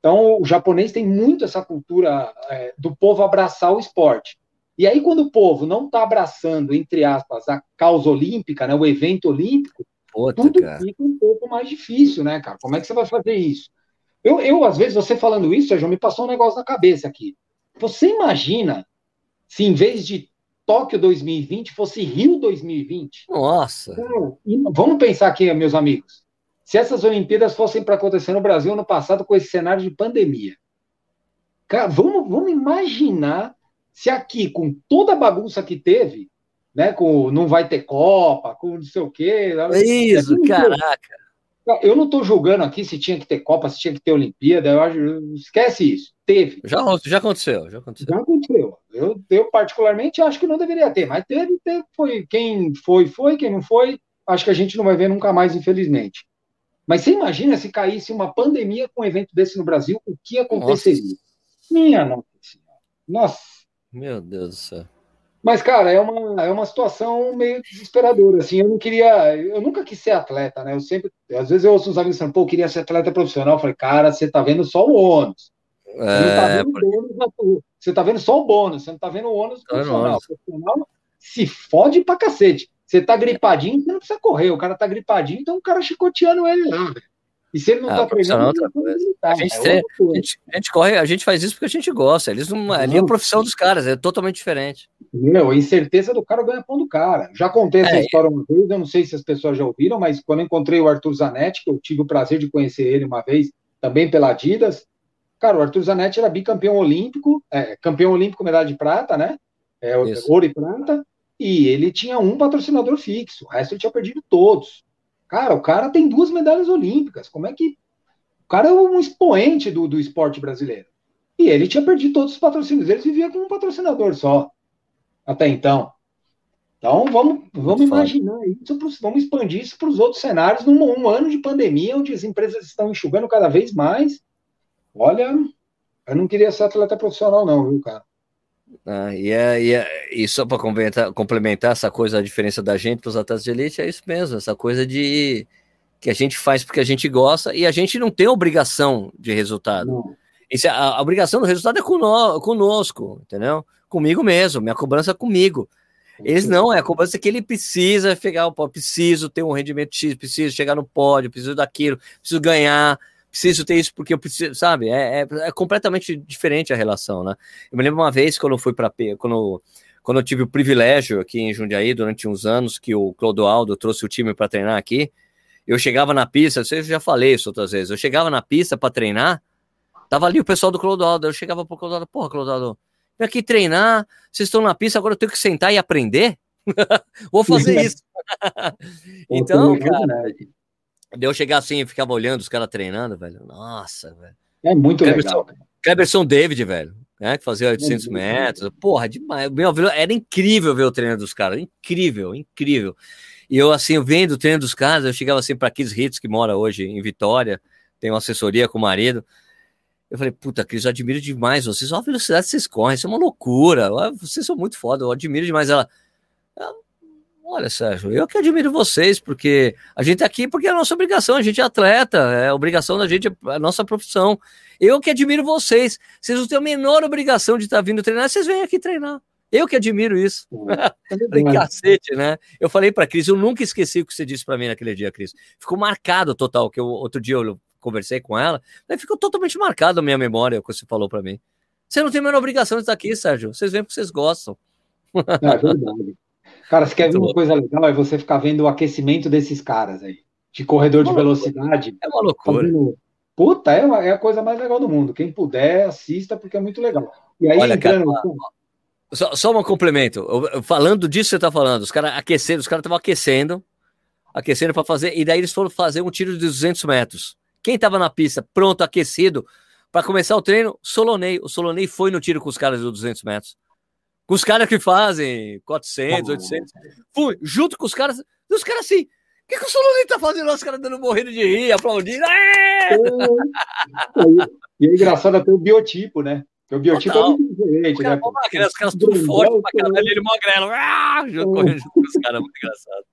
Então, o japonês tem muito essa cultura é, do povo abraçar o esporte. E aí, quando o povo não está abraçando, entre aspas, a causa olímpica, né, o evento olímpico, Puta, tudo cara. fica um pouco mais difícil, né, cara? Como é que você vai fazer isso? Eu, eu, às vezes, você falando isso, já me passou um negócio na cabeça aqui. Você imagina se em vez de Tóquio 2020 fosse Rio 2020? Nossa! Vamos pensar aqui, meus amigos. Se essas Olimpíadas fossem para acontecer no Brasil ano passado com esse cenário de pandemia, cara, vamos, vamos imaginar se aqui, com toda a bagunça que teve, né, com não vai ter Copa, com não sei o quê. Isso, caraca. Eu não estou julgando aqui se tinha que ter Copa, se tinha que ter Olimpíada, eu acho, esquece isso. Teve. Já, já aconteceu, já aconteceu. Já aconteceu. Eu, eu, particularmente, acho que não deveria ter, mas teve, teve, foi. Quem foi, foi, quem não foi, acho que a gente não vai ver nunca mais, infelizmente. Mas você imagina se caísse uma pandemia com um evento desse no Brasil, o que aconteceria? Nossa. Minha nossa Nossa. Meu Deus do céu. Mas, cara, é uma, é uma situação meio desesperadora, assim, eu não queria, eu nunca quis ser atleta, né, eu sempre, às vezes eu ouço uns amigos falando, pô, eu queria ser atleta profissional, eu falei, cara, você tá vendo só o ônus, é, você, tá bônus você tá vendo só o bônus, você não tá vendo o ônus tá profissional, o profissional se fode pra cacete, você tá gripadinho, você não precisa correr, o cara tá gripadinho, então o cara chicoteando ele lá, e se ele não está ah, tá. a, gente é a, gente, a, gente, corre, a gente faz isso porque a gente gosta. Eles não, ali é a profissão dos caras, é totalmente diferente. Meu, a incerteza do cara ganha pão do cara. Já contei essa é, história uma vez, eu não sei se as pessoas já ouviram, mas quando eu encontrei o Arthur Zanetti, que eu tive o prazer de conhecer ele uma vez, também pela Adidas, cara, o Arthur Zanetti era bicampeão olímpico, é, campeão olímpico, medalha de prata, né? É, ouro e prata, e ele tinha um patrocinador fixo, o resto ele tinha perdido todos. Cara, o cara tem duas medalhas olímpicas. Como é que. O cara é um expoente do, do esporte brasileiro. E ele tinha perdido todos os patrocínios. Ele vivia com um patrocinador só. Até então. Então, vamos, vamos imaginar isso, vamos expandir isso para os outros cenários num um ano de pandemia, onde as empresas estão enxugando cada vez mais. Olha, eu não queria ser atleta profissional, não, viu, cara? Ah, e, é, e, é, e só para complementar, complementar essa coisa, a diferença da gente para os atletas de elite, é isso mesmo, essa coisa de que a gente faz porque a gente gosta e a gente não tem obrigação de resultado. Isso, a, a, obrigação do resultado é cono, conosco, entendeu? Comigo mesmo, minha cobrança é comigo. Eles não, é a cobrança que ele precisa pegar o pódio, preciso ter um rendimento X, preciso chegar no pódio, preciso daquilo, preciso ganhar, preciso ter isso porque eu preciso, sabe? É, é, é, completamente diferente a relação, né? Eu me lembro uma vez quando eu fui para quando quando eu tive o privilégio aqui em Jundiaí durante uns anos que o Clodoaldo trouxe o time para treinar aqui, eu chegava na pista, eu já falei isso outras vezes, eu chegava na pista para treinar, tava ali o pessoal do Clodoaldo, eu chegava pro Clodoaldo, porra, Clodoaldo, vem aqui treinar, vocês estão na pista, agora eu tenho que sentar e aprender? Vou fazer isso. então, cara, Deu eu chegar assim e ficava olhando os caras treinando, velho. Nossa, velho. É muito Cleberson, legal. Cleberson David, velho. Né, que fazia 800 é metros. Porra, demais. Meu, era incrível ver o treino dos caras. Incrível, incrível. E eu, assim, vendo o treino dos caras, eu chegava assim para Kids Hits, que mora hoje em Vitória, tem uma assessoria com o marido. Eu falei, puta, Cris, eu admiro demais vocês. Olha a velocidade que vocês correm, isso é uma loucura. Vocês são muito foda, eu admiro demais ela. Olha, Sérgio, eu que admiro vocês, porque a gente tá aqui porque é a nossa obrigação, a gente é atleta, é a obrigação da gente, é a nossa profissão. Eu que admiro vocês. Vocês não têm a menor obrigação de estar tá vindo treinar, vocês vêm aqui treinar. Eu que admiro isso. falei, cacete, né? Eu falei para Cris, eu nunca esqueci o que você disse para mim naquele dia, Cris. Ficou marcado total, que eu, outro dia eu conversei com ela, ficou totalmente marcado a minha memória o que você falou para mim. Você não tem a menor obrigação de estar aqui, Sérgio. Vocês vêm porque vocês gostam. É verdade. Cara, se quer ver uma coisa legal, é você ficar vendo o aquecimento desses caras aí. de corredor é de velocidade. É uma loucura. Fazendo... Puta, é, uma, é a coisa mais legal do mundo. Quem puder, assista, porque é muito legal. E aí, Olha, entrando... cara, só, só um complemento. Falando disso que você está falando, os caras aquecendo, os caras estavam aquecendo, aquecendo para fazer, e daí eles foram fazer um tiro de 200 metros. Quem estava na pista, pronto, aquecido, para começar o treino, Solonei. O Solonei foi no tiro com os caras de 200 metros. Com os caras que fazem 400, 800. Fui, junto com os caras. Os caras assim. O que, que o Solonei tá fazendo? Os caras dando morrendo de rir, aplaudindo. É! E é engraçado até o biotipo, né? Porque o biotipo Total. é muito diferente, né? Magrelo, os caras tudo forte pra caralho, ele magrelo. Ah, correndo junto com os caras, muito engraçado.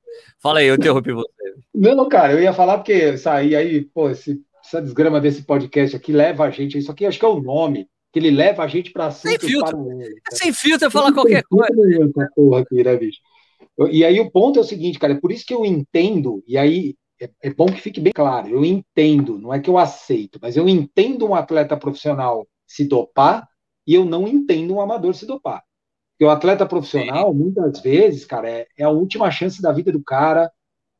Fala aí, eu interrompi você. Não, cara, eu ia falar porque sair aí, pô, esse, essa desgrama desse podcast aqui leva a gente, isso aqui acho que é o nome, que ele leva a gente para sem filtro. É sem filtro, falar qualquer coisa. Essa porra aqui, né, bicho? E aí o ponto é o seguinte, cara, é por isso que eu entendo, e aí é, é bom que fique bem claro, eu entendo, não é que eu aceito, mas eu entendo um atleta profissional se dopar e eu não entendo um amador se dopar. Porque o atleta profissional, muitas vezes, cara, é, é, a última chance da vida do cara,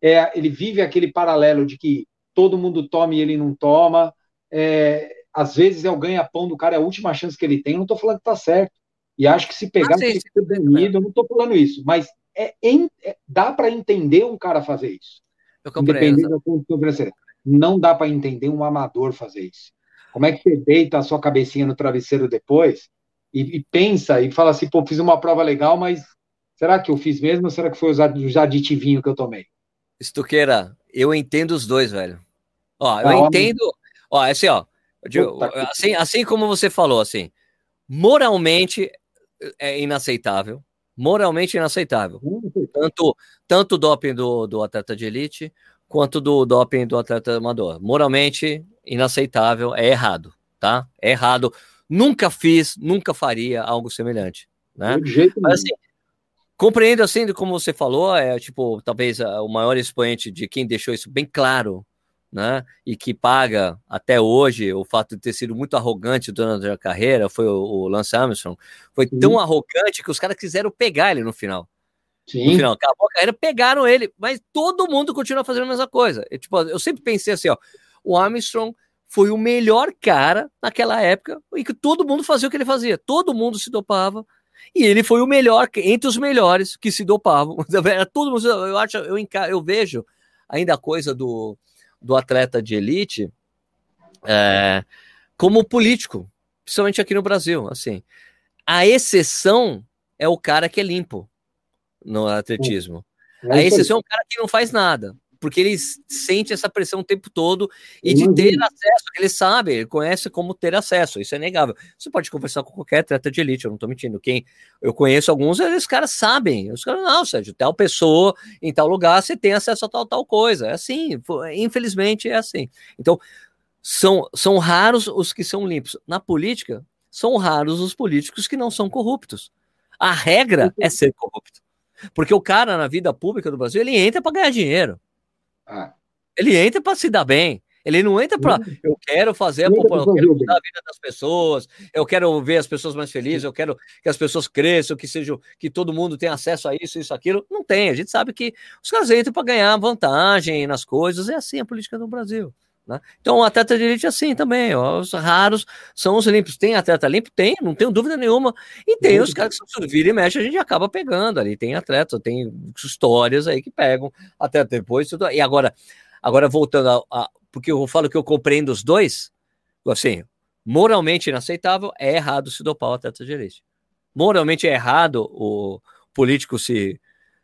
é, ele vive aquele paralelo de que todo mundo toma e ele não toma, é, às vezes é o ganha-pão do cara, é a última chance que ele tem, eu não estou falando que tá certo. E acho que se pegar, ah, tem que ser banido, eu não estou falando isso, mas é, é dá para entender um cara fazer isso. Eu Independente da condição financeira. Não dá para entender um amador fazer isso. Como é que você deita a sua cabecinha no travesseiro depois e, e, pensa e fala assim, pô, fiz uma prova legal, mas será que eu fiz mesmo ou será que foi os aditivinhos que eu tomei? Estuqueira, eu entendo os dois, velho. Ó, eu ah, entendo. Ó, assim, ó. Assim, assim como você falou, assim, moralmente é inaceitável. Moralmente inaceitável. Tanto, tanto o doping do, do atleta de elite quanto do doping do atleta amador. Moralmente inaceitável, é errado, tá? É errado. Nunca fiz, nunca faria algo semelhante, né? De jeito Mas, assim, compreendo assim, como você falou, é tipo, talvez o maior expoente de quem deixou isso bem claro, né? E que paga até hoje o fato de ter sido muito arrogante durante a carreira, foi o, o Lance Armstrong, foi Sim. tão arrogante que os caras quiseram pegar ele no final. Sim. No final, acabou a carreira, pegaram ele, mas todo mundo continua fazendo a mesma coisa. Eu, tipo, eu sempre pensei assim, ó, o Armstrong foi o melhor cara naquela época e que todo mundo fazia o que ele fazia. Todo mundo se dopava. E ele foi o melhor, entre os melhores que se dopavam. Todo mundo, eu acho, eu, eu vejo ainda a coisa do, do atleta de elite é, como político, principalmente aqui no Brasil. Assim, a exceção é o cara que é limpo no atletismo. É a exceção é o cara que não faz nada porque ele sente essa pressão o tempo todo e de ter acesso, ele sabe, ele conhece como ter acesso, isso é negável. Você pode conversar com qualquer atleta de elite, eu não estou mentindo. Quem eu conheço alguns, eles caras sabem. Os caras, não, Sérgio, tal pessoa em tal lugar você tem acesso a tal, tal coisa. É assim, infelizmente é assim. Então, são, são raros os que são limpos. Na política, são raros os políticos que não são corruptos. A regra é ser corrupto. Porque o cara na vida pública do Brasil, ele entra para ganhar dinheiro. Ah. Ele entra para se dar bem. Ele não entra para eu quero fazer a população, eu quero mudar a vida das pessoas, eu quero ver as pessoas mais felizes, eu quero que as pessoas cresçam, que seja que todo mundo tenha acesso a isso, isso, aquilo. Não tem. A gente sabe que os caras entram para ganhar vantagem nas coisas. É assim a política no Brasil. Né? Então, o atleta de elite é assim também. Ó, os raros são os limpos. Tem atleta limpo? Tem, não tenho dúvida nenhuma. E tem os caras que são vira e mexe, a gente acaba pegando ali. Tem atletas, tem histórias aí que pegam até depois. Tudo. E agora, agora voltando a, a, Porque eu falo que eu compreendo os dois, assim, moralmente inaceitável, é errado se dopar o atleta de elite. Moralmente é errado o político se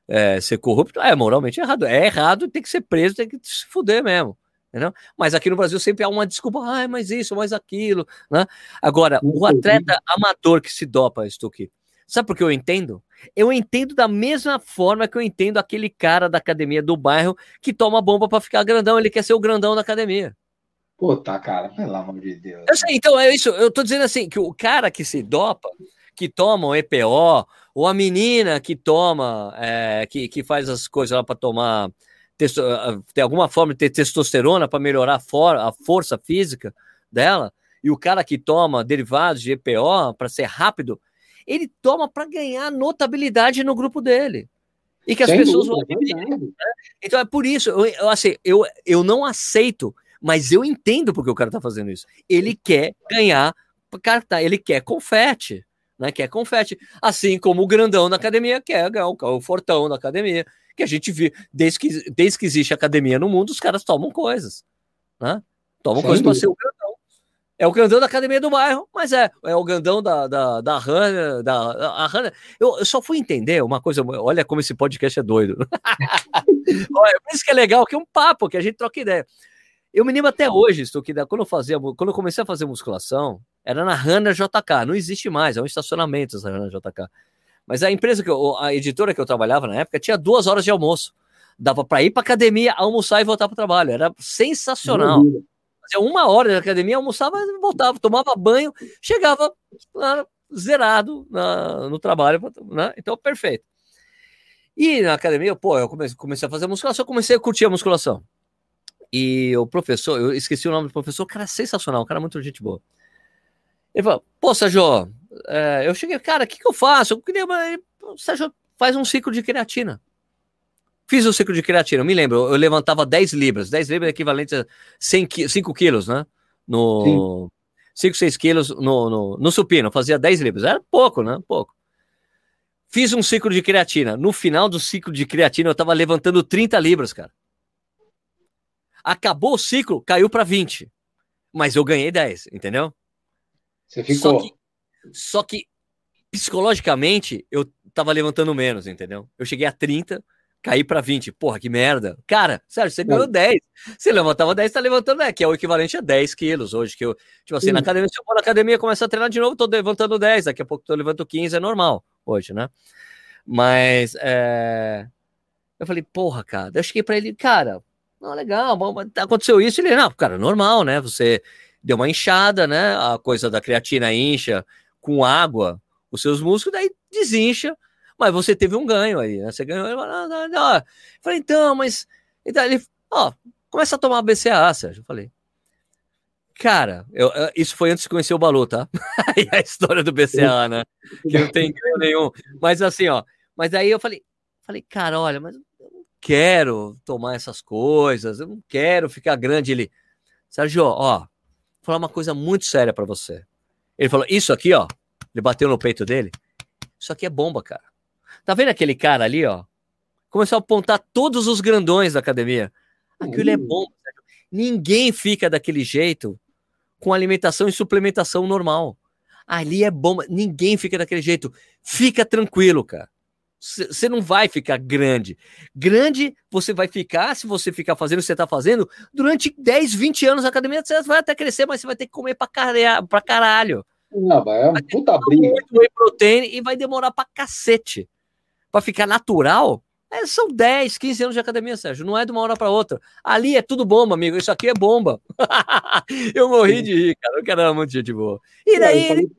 é, ser corrupto, é moralmente errado. É errado, tem que ser preso, tem que se fuder mesmo. Entendeu? Mas aqui no Brasil sempre há uma desculpa, ah, mas isso, mas aquilo, né? Agora, o atleta amador que se dopa, Stuck, sabe por que eu entendo? Eu entendo da mesma forma que eu entendo aquele cara da academia do bairro que toma bomba para ficar grandão, ele quer ser o grandão da academia. Puta, cara, pelo amor de Deus. Eu sei, então é isso, eu tô dizendo assim, que o cara que se dopa, que toma o EPO, ou a menina que toma, é, que, que faz as coisas lá para tomar ter alguma forma de ter testosterona para melhorar a, for a força física dela, e o cara que toma derivados de EPO para ser rápido, ele toma para ganhar notabilidade no grupo dele. E que as Sem pessoas dúvida, vão. Né? Então é por isso, eu, eu, assim, eu, eu não aceito, mas eu entendo porque o cara tá fazendo isso. Ele quer ganhar carta, ele quer confete, né? Quer confete. Assim como o grandão da academia quer ganhar o, o fortão da academia. Que a gente vê, desde que, desde que existe academia no mundo, os caras tomam coisas. Né? Tomam Sem coisas para ser o grandão. É o grandão da academia do bairro, mas é, é o grandão da, da, da Hanna. Da, a Hanna. Eu, eu só fui entender uma coisa, olha como esse podcast é doido. olha, por isso que é legal, que é um papo, que a gente troca ideia. Eu me lembro até hoje, estou que quando eu fazia, quando eu comecei a fazer musculação, era na Hanna JK, não existe mais, é um estacionamento essa Hanna JK. Mas a empresa que eu, a editora que eu trabalhava na época tinha duas horas de almoço. Dava para ir para academia, almoçar e voltar para o trabalho. Era sensacional. Fazia uma hora de academia, almoçava, voltava, tomava banho, chegava lá, zerado na, no trabalho, né? Então, perfeito. E na academia, pô, eu comecei, comecei a fazer musculação, comecei a curtir a musculação. E o professor, eu esqueci o nome do professor, cara sensacional, cara muito gente boa. Ele falou, pô, Sérgio, é, eu cheguei, cara, o que, que eu faço? Eu queria, Sérgio, faz um ciclo de creatina. Fiz o ciclo de creatina, eu me lembro, eu levantava 10 libras, 10 libras é equivalente a 100, 5 quilos, né? No 5, 6 quilos no, no, no supino, fazia 10 libras, era pouco, né? Pouco. Fiz um ciclo de creatina, no final do ciclo de creatina eu tava levantando 30 libras, cara. Acabou o ciclo, caiu para 20, mas eu ganhei 10, entendeu? Você ficou. Só que, psicologicamente eu tava levantando menos, entendeu? Eu cheguei a 30, cair para 20. Porra, que merda. Cara, sério, você ganhou 10. Você levantava 10, tá levantando 10, que é o equivalente a 10 quilos hoje. Que eu, tipo assim, Sim. na academia, se eu for na academia começar a treinar de novo, tô levantando 10, daqui a pouco eu levanto 15, é normal hoje, né? Mas é... eu falei, porra, cara, eu cheguei pra ele, cara, não, legal, aconteceu isso. Ele, não, cara, normal, né? Você deu uma inchada, né? A coisa da creatina incha com água, os seus músculos, daí desincha mas você teve um ganho aí, né? Você ganhou. Eu falei, então, mas. Então, ele, ó, começa a tomar BCA, Sérgio. Eu falei, cara, eu, isso foi antes de conhecer o Balu, tá? e a história do BCA, né? Que não tem ganho nenhum. Mas assim, ó. Mas aí eu falei, falei, cara, olha, mas eu não quero tomar essas coisas, eu não quero ficar grande. Ele, Sérgio, ó, vou falar uma coisa muito séria para você. Ele falou, isso aqui, ó. Ele bateu no peito dele. Isso aqui é bomba, cara. Tá vendo aquele cara ali, ó? Começou a apontar todos os grandões da academia. Aquilo é bom. Ninguém fica daquele jeito com alimentação e suplementação normal. Ali é bom. Ninguém fica daquele jeito. Fica tranquilo, cara. Você não vai ficar grande. Grande você vai ficar, se você ficar fazendo o que você está fazendo, durante 10, 20 anos na academia, você vai até crescer, mas você vai ter que comer pra caralho. Pra caralho. Não, é uma puta briga. Muito whey protein e vai demorar pra cacete para ficar natural, é, são 10, 15 anos de academia, Sérgio. Não é de uma hora para outra. Ali é tudo bomba, amigo. Isso aqui é bomba. eu morri de rir, cara. Eu quero era muito gente boa. E daí ele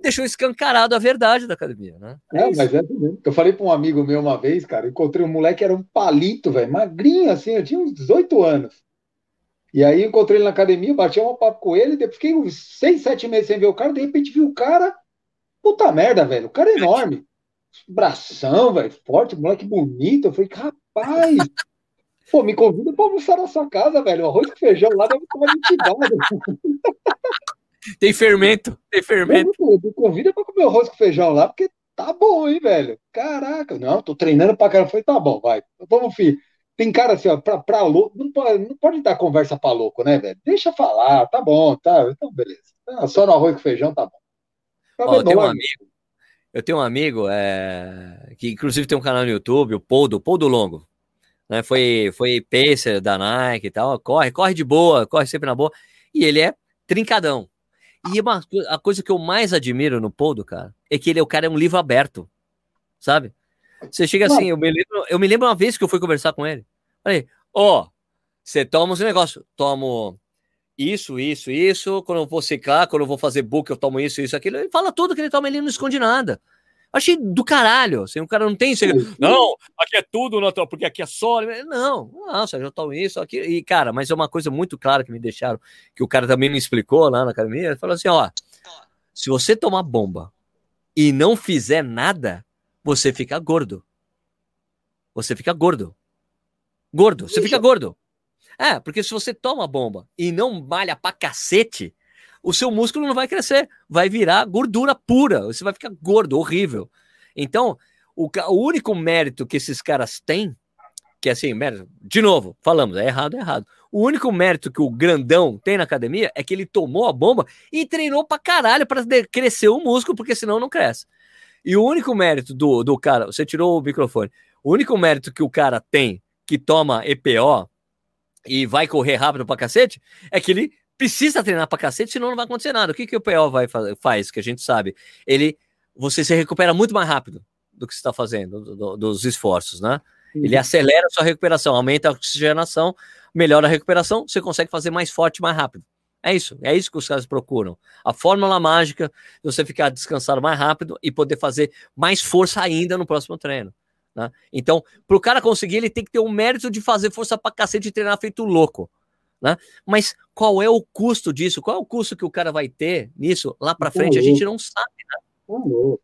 deixou escancarado a verdade da academia, né? É, é mas é tudo Eu falei para um amigo meu uma vez, cara. Encontrei um moleque que era um palito, velho, magrinho assim. Eu tinha uns 18 anos. E aí encontrei ele na academia, bati um papo com ele. Depois fiquei uns 6, 7 meses sem ver o cara. De repente vi o cara. Puta merda, velho. O cara é enorme bração, velho, forte, moleque bonito. Eu falei, rapaz, pô, me convida pra almoçar na sua casa, velho. O arroz com feijão lá deve tomar entidade. Tem fermento, tem fermento. Pô, me convida pra comer arroz com feijão lá, porque tá bom, hein, velho. Caraca, não, tô treinando pra caramba. Eu falei, tá bom, vai. Vamos, filho. Tem cara assim, ó, pra, pra louco, não pode, não pode dar conversa pra louco, né, velho? Deixa falar, tá bom, tá, então beleza. Ah, só no arroz com feijão tá bom. Tá Ó, tem um amigo, eu tenho um amigo é, que, inclusive, tem um canal no YouTube, o Poldo, Poldo Longo. Né? Foi, foi pacer da Nike e tal. Corre, corre de boa, corre sempre na boa. E ele é trincadão. E uma, a coisa que eu mais admiro no Poldo, cara, é que ele é o cara é um livro aberto. Sabe? Você chega assim, eu me lembro, eu me lembro uma vez que eu fui conversar com ele. Falei, ó, oh, você toma esse negócio, tomo isso, isso, isso. Quando eu vou secar, quando eu vou fazer book, eu tomo isso, isso, aquilo. Ele fala tudo que ele toma, ele não esconde nada. Achei do caralho. Assim, o cara não tem segredo. Não, aqui é tudo natural, porque aqui é só. Não, nossa, já tomo isso, aqui. E, cara, mas é uma coisa muito clara que me deixaram, que o cara também me explicou lá na academia. Ele falou assim: ó, se você tomar bomba e não fizer nada, você fica gordo. você fica gordo. Gordo, você fica gordo. É, porque se você toma bomba e não malha pra cacete, o seu músculo não vai crescer, vai virar gordura pura, você vai ficar gordo, horrível. Então, o, o único mérito que esses caras têm, que é assim, mérito, de novo, falamos, é errado, é errado. O único mérito que o grandão tem na academia é que ele tomou a bomba e treinou pra caralho pra crescer o músculo, porque senão não cresce. E o único mérito do, do cara, você tirou o microfone, o único mérito que o cara tem que toma EPO e vai correr rápido pra cacete é que ele precisa treinar pra cacete, senão não vai acontecer nada. O que, que o EPO vai faz, que a gente sabe? Ele, você se recupera muito mais rápido do que você está fazendo, do, do, dos esforços, né? Uhum. Ele acelera a sua recuperação, aumenta a oxigenação, melhora a recuperação, você consegue fazer mais forte, mais rápido. É isso, é isso que os caras procuram. A fórmula mágica de você ficar descansado mais rápido e poder fazer mais força ainda no próximo treino. Né? Então, para o cara conseguir, ele tem que ter o mérito de fazer força para cacete e treinar feito louco. Né? Mas qual é o custo disso? Qual é o custo que o cara vai ter nisso lá para frente? A gente não sabe. Né?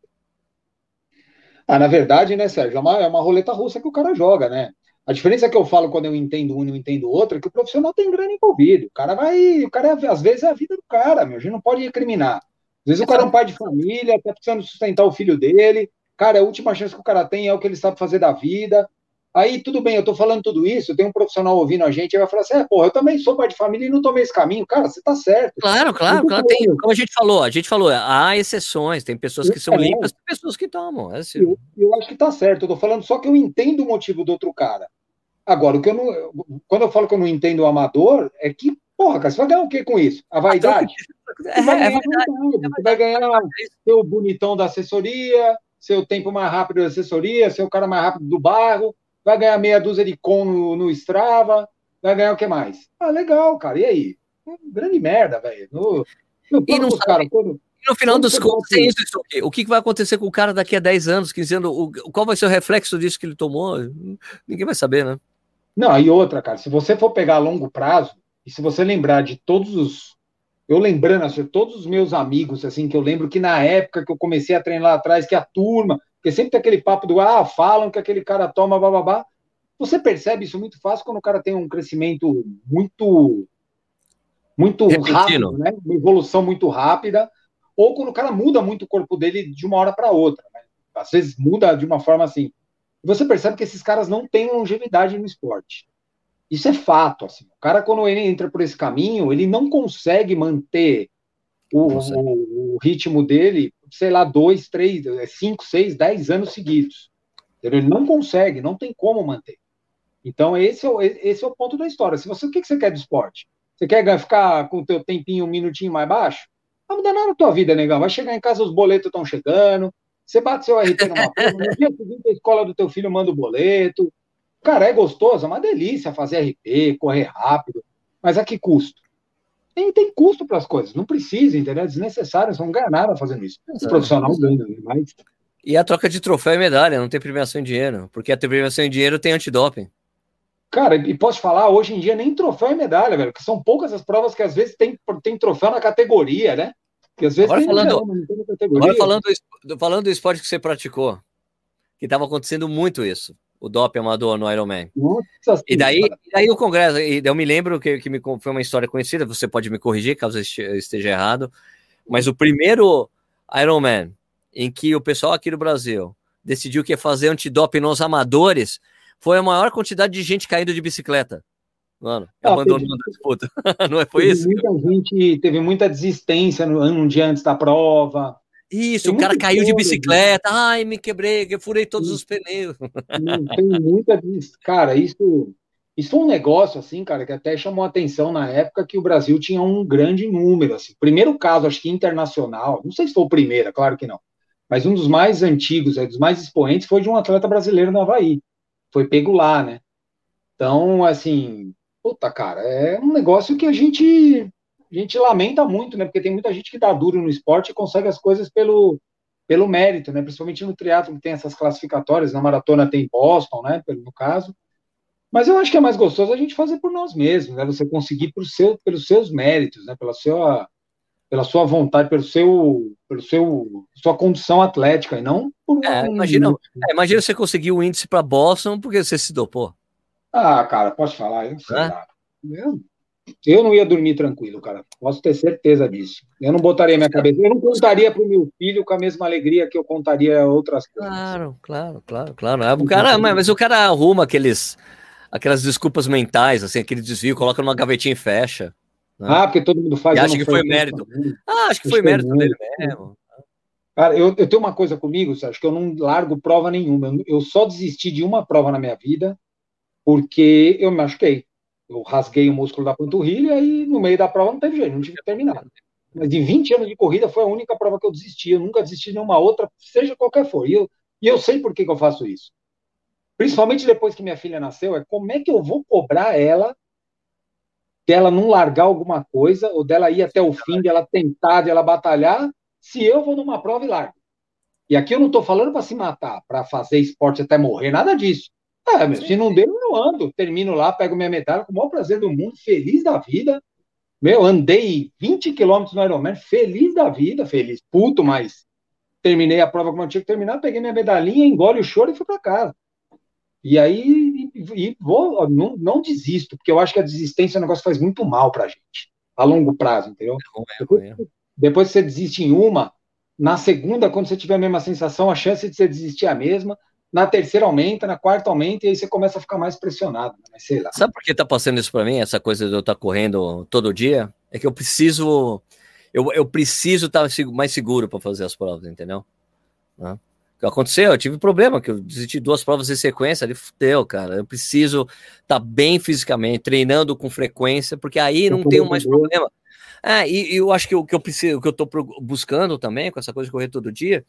Ah, na verdade, né, Sérgio, é uma, é uma roleta russa que o cara joga, né? A diferença que eu falo quando eu entendo um e eu entendo outro é que o profissional tem grana envolvido. O cara vai. O cara, é, às vezes, é a vida do cara, meu. A gente não pode recriminar. Às vezes o cara é um pai de família, tá precisando sustentar o filho dele. Cara, a última chance que o cara tem é o que ele sabe fazer da vida. Aí, tudo bem, eu tô falando tudo isso, tem um profissional ouvindo a gente, e vai falar assim: é, porra, eu também sou pai de família e não tomei esse caminho. Cara, você tá certo. Claro, claro, claro. Tem, como a gente falou, a gente falou, há exceções, tem pessoas que são é, limpas, tem pessoas que tomam. É assim. eu, eu acho que tá certo, eu tô falando só que eu entendo o motivo do outro cara. Agora, o que eu não. Quando eu falo que eu não entendo o amador, é que, porra, cara, você vai ganhar o que com isso? A vaidade? Você vai ganhar, é verdade, você vai ganhar seu bonitão da assessoria, seu tempo mais rápido da assessoria, seu cara mais rápido do barro, vai ganhar meia dúzia de com no, no Strava, vai ganhar o que mais? Ah, legal, cara, e aí? Grande merda, velho. No, no e não cara, quando, no final dos contos, é isso, o que vai acontecer com o cara daqui a 10 anos, 15 anos? O, qual vai ser o reflexo disso que ele tomou? Ninguém vai saber, né? Não, e outra, cara, se você for pegar a longo prazo, e se você lembrar de todos os. Eu lembrando, assim, todos os meus amigos, assim, que eu lembro que na época que eu comecei a treinar lá atrás, que a turma, porque sempre tem aquele papo do, ah, falam que aquele cara toma, bababá. Você percebe isso muito fácil quando o cara tem um crescimento muito muito Repentino. rápido, né? Uma evolução muito rápida, ou quando o cara muda muito o corpo dele de uma hora para outra. Né? Às vezes muda de uma forma assim você percebe que esses caras não têm longevidade no esporte. Isso é fato. Assim. O cara, quando ele entra por esse caminho, ele não consegue manter o, o, o ritmo dele, sei lá, dois, três, cinco, seis, dez anos seguidos. Ele não consegue, não tem como manter. Então, esse é o, esse é o ponto da história. Se você, o que, que você quer do esporte? Você quer ficar com o teu tempinho um minutinho mais baixo? Não muda nada na tua vida, negão. Vai chegar em casa, os boletos estão chegando, você bate seu RT numa prova, no dia seguinte a escola do teu filho manda o boleto. Cara, é gostoso, é uma delícia fazer RP, correr rápido, mas a que custo? Tem, tem custo para as coisas, não precisa, entendeu? É desnecessário, você não ganha nada fazendo isso. O profissional ganha, né? mas. E a troca de troféu e medalha, não tem premiação em dinheiro, porque a premiação em dinheiro tem antidoping. Cara, e posso falar, hoje em dia nem troféu e medalha, velho, que são poucas as provas que às vezes tem, tem troféu na categoria, né? Porque às vezes agora falando, agora falando, falando do esporte que você praticou, que estava acontecendo muito isso, o DOP amador no Ironman. Nossa, e daí, e daí o congresso, e eu me lembro que, que me, foi uma história conhecida, você pode me corrigir caso eu esteja errado, mas o primeiro Ironman em que o pessoal aqui do Brasil decidiu que ia fazer antidoping nos amadores foi a maior quantidade de gente caindo de bicicleta. Mano, ah, abandonando a disputa. Não é, foi isso? Muita gente teve muita desistência no, um dia antes da prova. Isso, tem o cara caiu de bicicleta, ai, me quebrei, eu furei todos os pneus. Tem muita. Cara, isso, isso foi um negócio, assim, cara, que até chamou atenção na época que o Brasil tinha um grande número. Assim. Primeiro caso, acho que internacional, não sei se foi o primeiro, é claro que não, mas um dos mais antigos, dos mais expoentes, foi de um atleta brasileiro no Havaí. Foi pego lá, né? Então, assim, Puta, cara, é um negócio que a gente, a gente lamenta muito, né? Porque tem muita gente que dá duro no esporte e consegue as coisas pelo, pelo mérito, né? Principalmente no triatlo que tem essas classificatórias, na maratona tem Boston, né? No caso. Mas eu acho que é mais gostoso a gente fazer por nós mesmos, né? Você conseguir por seu, pelos seus méritos, né? Pela sua, pela sua vontade, pelo seu, pelo seu, sua condição atlética e não por é, imagina, é, imagina você conseguir o índice para Boston porque você se dopou. Ah, cara, posso falar? Eu, eu, eu não ia dormir tranquilo, cara. Posso ter certeza disso. Eu não botaria minha cabeça. Eu não contaria para o meu filho com a mesma alegria que eu contaria outras coisas. Claro, claro, claro, claro. É, o cara, mas o cara arruma aqueles, aquelas desculpas mentais, assim, aquele desvio, coloca numa gavetinha e fecha. Né? Ah, porque todo mundo faz. E acha que foi mérito. Ah, acho que foi mérito dele mesmo. Cara, eu, eu tenho uma coisa comigo, acho que eu não largo prova nenhuma. Eu, eu só desisti de uma prova na minha vida porque eu me machuquei. Eu rasguei o músculo da panturrilha e no meio da prova não teve jeito, não tive que terminar. Mas de 20 anos de corrida foi a única prova que eu desisti. Eu nunca desisti de nenhuma outra, seja qualquer for. E eu, e eu sei por que, que eu faço isso. Principalmente depois que minha filha nasceu, é como é que eu vou cobrar ela dela não largar alguma coisa, ou dela ir até o fim, dela tentar, dela batalhar, se eu vou numa prova e largo. E aqui eu não estou falando para se matar, para fazer esporte até morrer, nada disso. É, meu, se não deu, eu ando. Termino lá, pego minha medalha com o maior prazer do mundo, feliz da vida. Meu, andei 20 quilômetros no Ironman, feliz da vida, feliz, puto, mas terminei a prova como eu tinha que terminar, peguei minha medalhinha, engole o choro e fui para casa. E aí, e, vou, não, não, desisto, porque eu acho que a desistência é um negócio que faz muito mal pra gente, a longo prazo, entendeu? É, depois, é. depois que você desiste em uma, na segunda, quando você tiver a mesma sensação, a chance de você desistir é a mesma na terceira aumenta, na quarta aumenta, e aí você começa a ficar mais pressionado, né? mas sei lá. Sabe por que tá passando isso para mim, essa coisa de eu estar tá correndo todo dia? É que eu preciso, eu, eu preciso estar tá mais seguro para fazer as provas, entendeu? Né? O que aconteceu? Eu tive problema, que eu desisti duas provas em sequência, ali fudeu, cara. Eu preciso estar tá bem fisicamente, treinando com frequência, porque aí não tenho mais problema. É, e, e, eu acho que o que eu preciso, o que eu tô buscando também, com essa coisa de correr todo dia,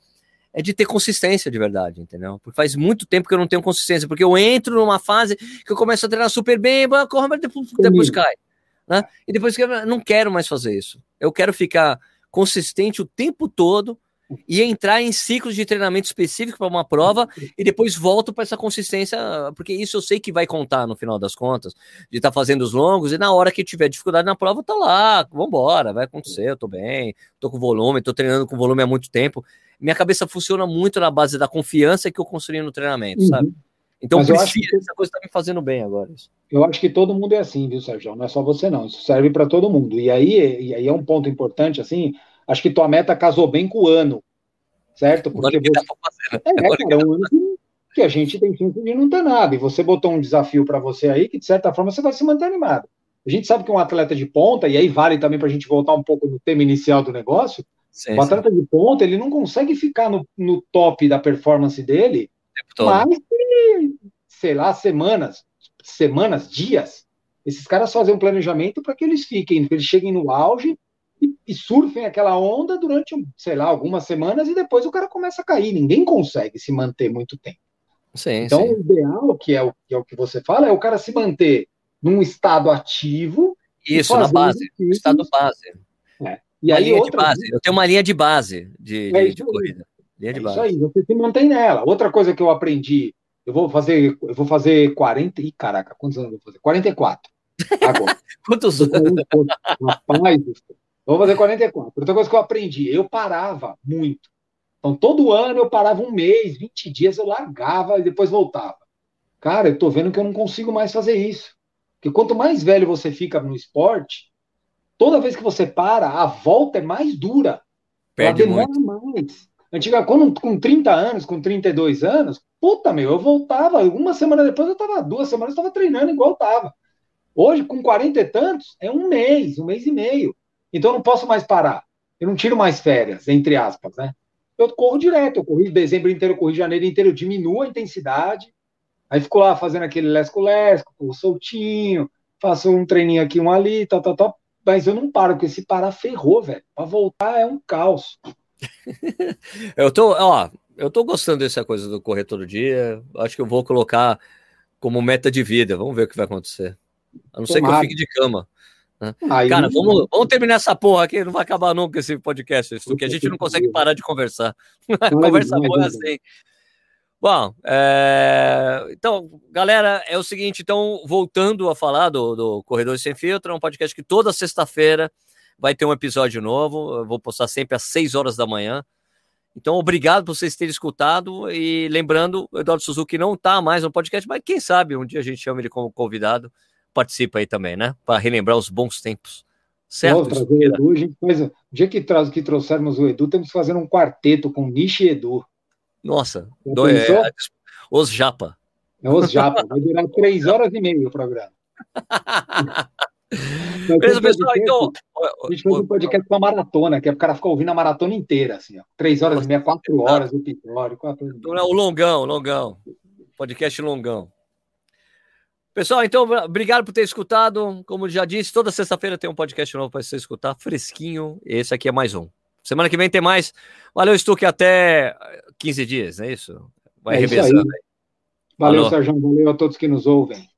é de ter consistência de verdade, entendeu? Porque faz muito tempo que eu não tenho consistência, porque eu entro numa fase que eu começo a treinar super bem, corro, mas depois, depois cai. Né? E depois que eu não quero mais fazer isso. Eu quero ficar consistente o tempo todo e entrar em ciclos de treinamento específico para uma prova e depois volto para essa consistência, porque isso eu sei que vai contar no final das contas, de estar tá fazendo os longos e na hora que tiver dificuldade na prova, tá lá, vambora, vai acontecer, eu tô bem, tô com volume, tô treinando com volume há muito tempo. Minha cabeça funciona muito na base da confiança que eu construí no treinamento, uhum. sabe? Então, Mas preciso, que... essa coisa está me fazendo bem agora. Eu acho que todo mundo é assim, viu, Sérgio? Não é só você, não. Isso serve para todo mundo. E aí, e aí é um ponto importante, assim, acho que tua meta casou bem com o ano certo? Porque você... Tá é, é, é um ano que, a gente tem chance de não ter nada. E você botou um desafio para você aí que, de certa forma, você vai se manter animado. A gente sabe que um atleta de ponta, e aí vale também para a gente voltar um pouco no tema inicial do negócio, sim, o atleta sim. de ponta, ele não consegue ficar no, no top da performance dele mais que, sei lá, semanas, semanas, dias. Esses caras fazem um planejamento para que eles fiquem, que eles cheguem no auge e, e, surfem aquela onda durante, sei lá, algumas semanas e depois o cara começa a cair. Ninguém consegue se manter muito tempo. Sim, então, sim. o ideal, que é o, que é o que você fala, é o cara se manter num estado ativo. Isso, na base, estado base. É. E uma aí, linha de base. Eu tenho uma linha de base de, é de, de corrida. Linha de é base. Isso aí, você se mantém nela. Outra coisa que eu aprendi, eu vou fazer, eu vou fazer 40. Ih, caraca, quantos anos eu vou fazer? 44. Agora. quantos anos? Rapaz, Vou fazer 44. Outra coisa que eu aprendi, eu parava muito. Então, todo ano eu parava um mês, 20 dias, eu largava e depois voltava. Cara, eu tô vendo que eu não consigo mais fazer isso. Porque quanto mais velho você fica no esporte, toda vez que você para, a volta é mais dura. Perde demora muito. mais. Antiga, quando, com 30 anos, com 32 anos, puta, meu, eu voltava. Uma semana depois eu tava, duas semanas eu tava treinando igual eu tava. Hoje, com 40 e tantos, é um mês, um mês e meio. Então eu não posso mais parar. Eu não tiro mais férias, entre aspas, né? Eu corro direto, eu corri dezembro inteiro, eu corri janeiro inteiro, eu diminuo a intensidade, aí fico lá fazendo aquele lesco-lesco, soltinho, faço um treininho aqui, um ali, tal, tal, tal, mas eu não paro, porque se parar, ferrou, velho. Pra voltar é um caos. eu tô, ó, eu tô gostando dessa coisa do correr todo dia, acho que eu vou colocar como meta de vida, vamos ver o que vai acontecer. A não Tomara. ser que eu fique de cama. Né? Aí... Cara, vamos, vamos terminar essa porra aqui, não vai acabar nunca esse podcast, isso, que a gente não consegue parar de conversar. Conversa boa é assim. Bom, é... então, galera, é o seguinte, então, voltando a falar do, do Corredores Sem Filtro, é um podcast que toda sexta-feira vai ter um episódio novo. Eu vou postar sempre às 6 horas da manhã. Então, obrigado por vocês terem escutado. E lembrando, o Eduardo Suzuki não está mais no podcast, mas quem sabe um dia a gente chama ele como convidado. Participa aí também, né? Para relembrar os bons tempos. Certo? trazer o Edu, a gente faz, o dia que, traz, que trouxermos o Edu, temos que fazer um quarteto com Nishi e Edu. Nossa, do, é, os Japa. É os Japa. Vai durar três horas e meia o programa. Beleza, pessoal, então. A gente fez um podcast com a maratona, que é o cara ficar ouvindo a maratona inteira, assim, ó. Três horas e meia, quatro horas, o episódio, quatro horas. O longão, longão. Podcast longão. Pessoal, então, obrigado por ter escutado. Como já disse, toda sexta-feira tem um podcast novo para você escutar, fresquinho. Esse aqui é mais um. Semana que vem tem mais. Valeu, Stuque, até 15 dias, não é isso? Vai é revezando. Valeu, Sérgio. Valeu a todos que nos ouvem.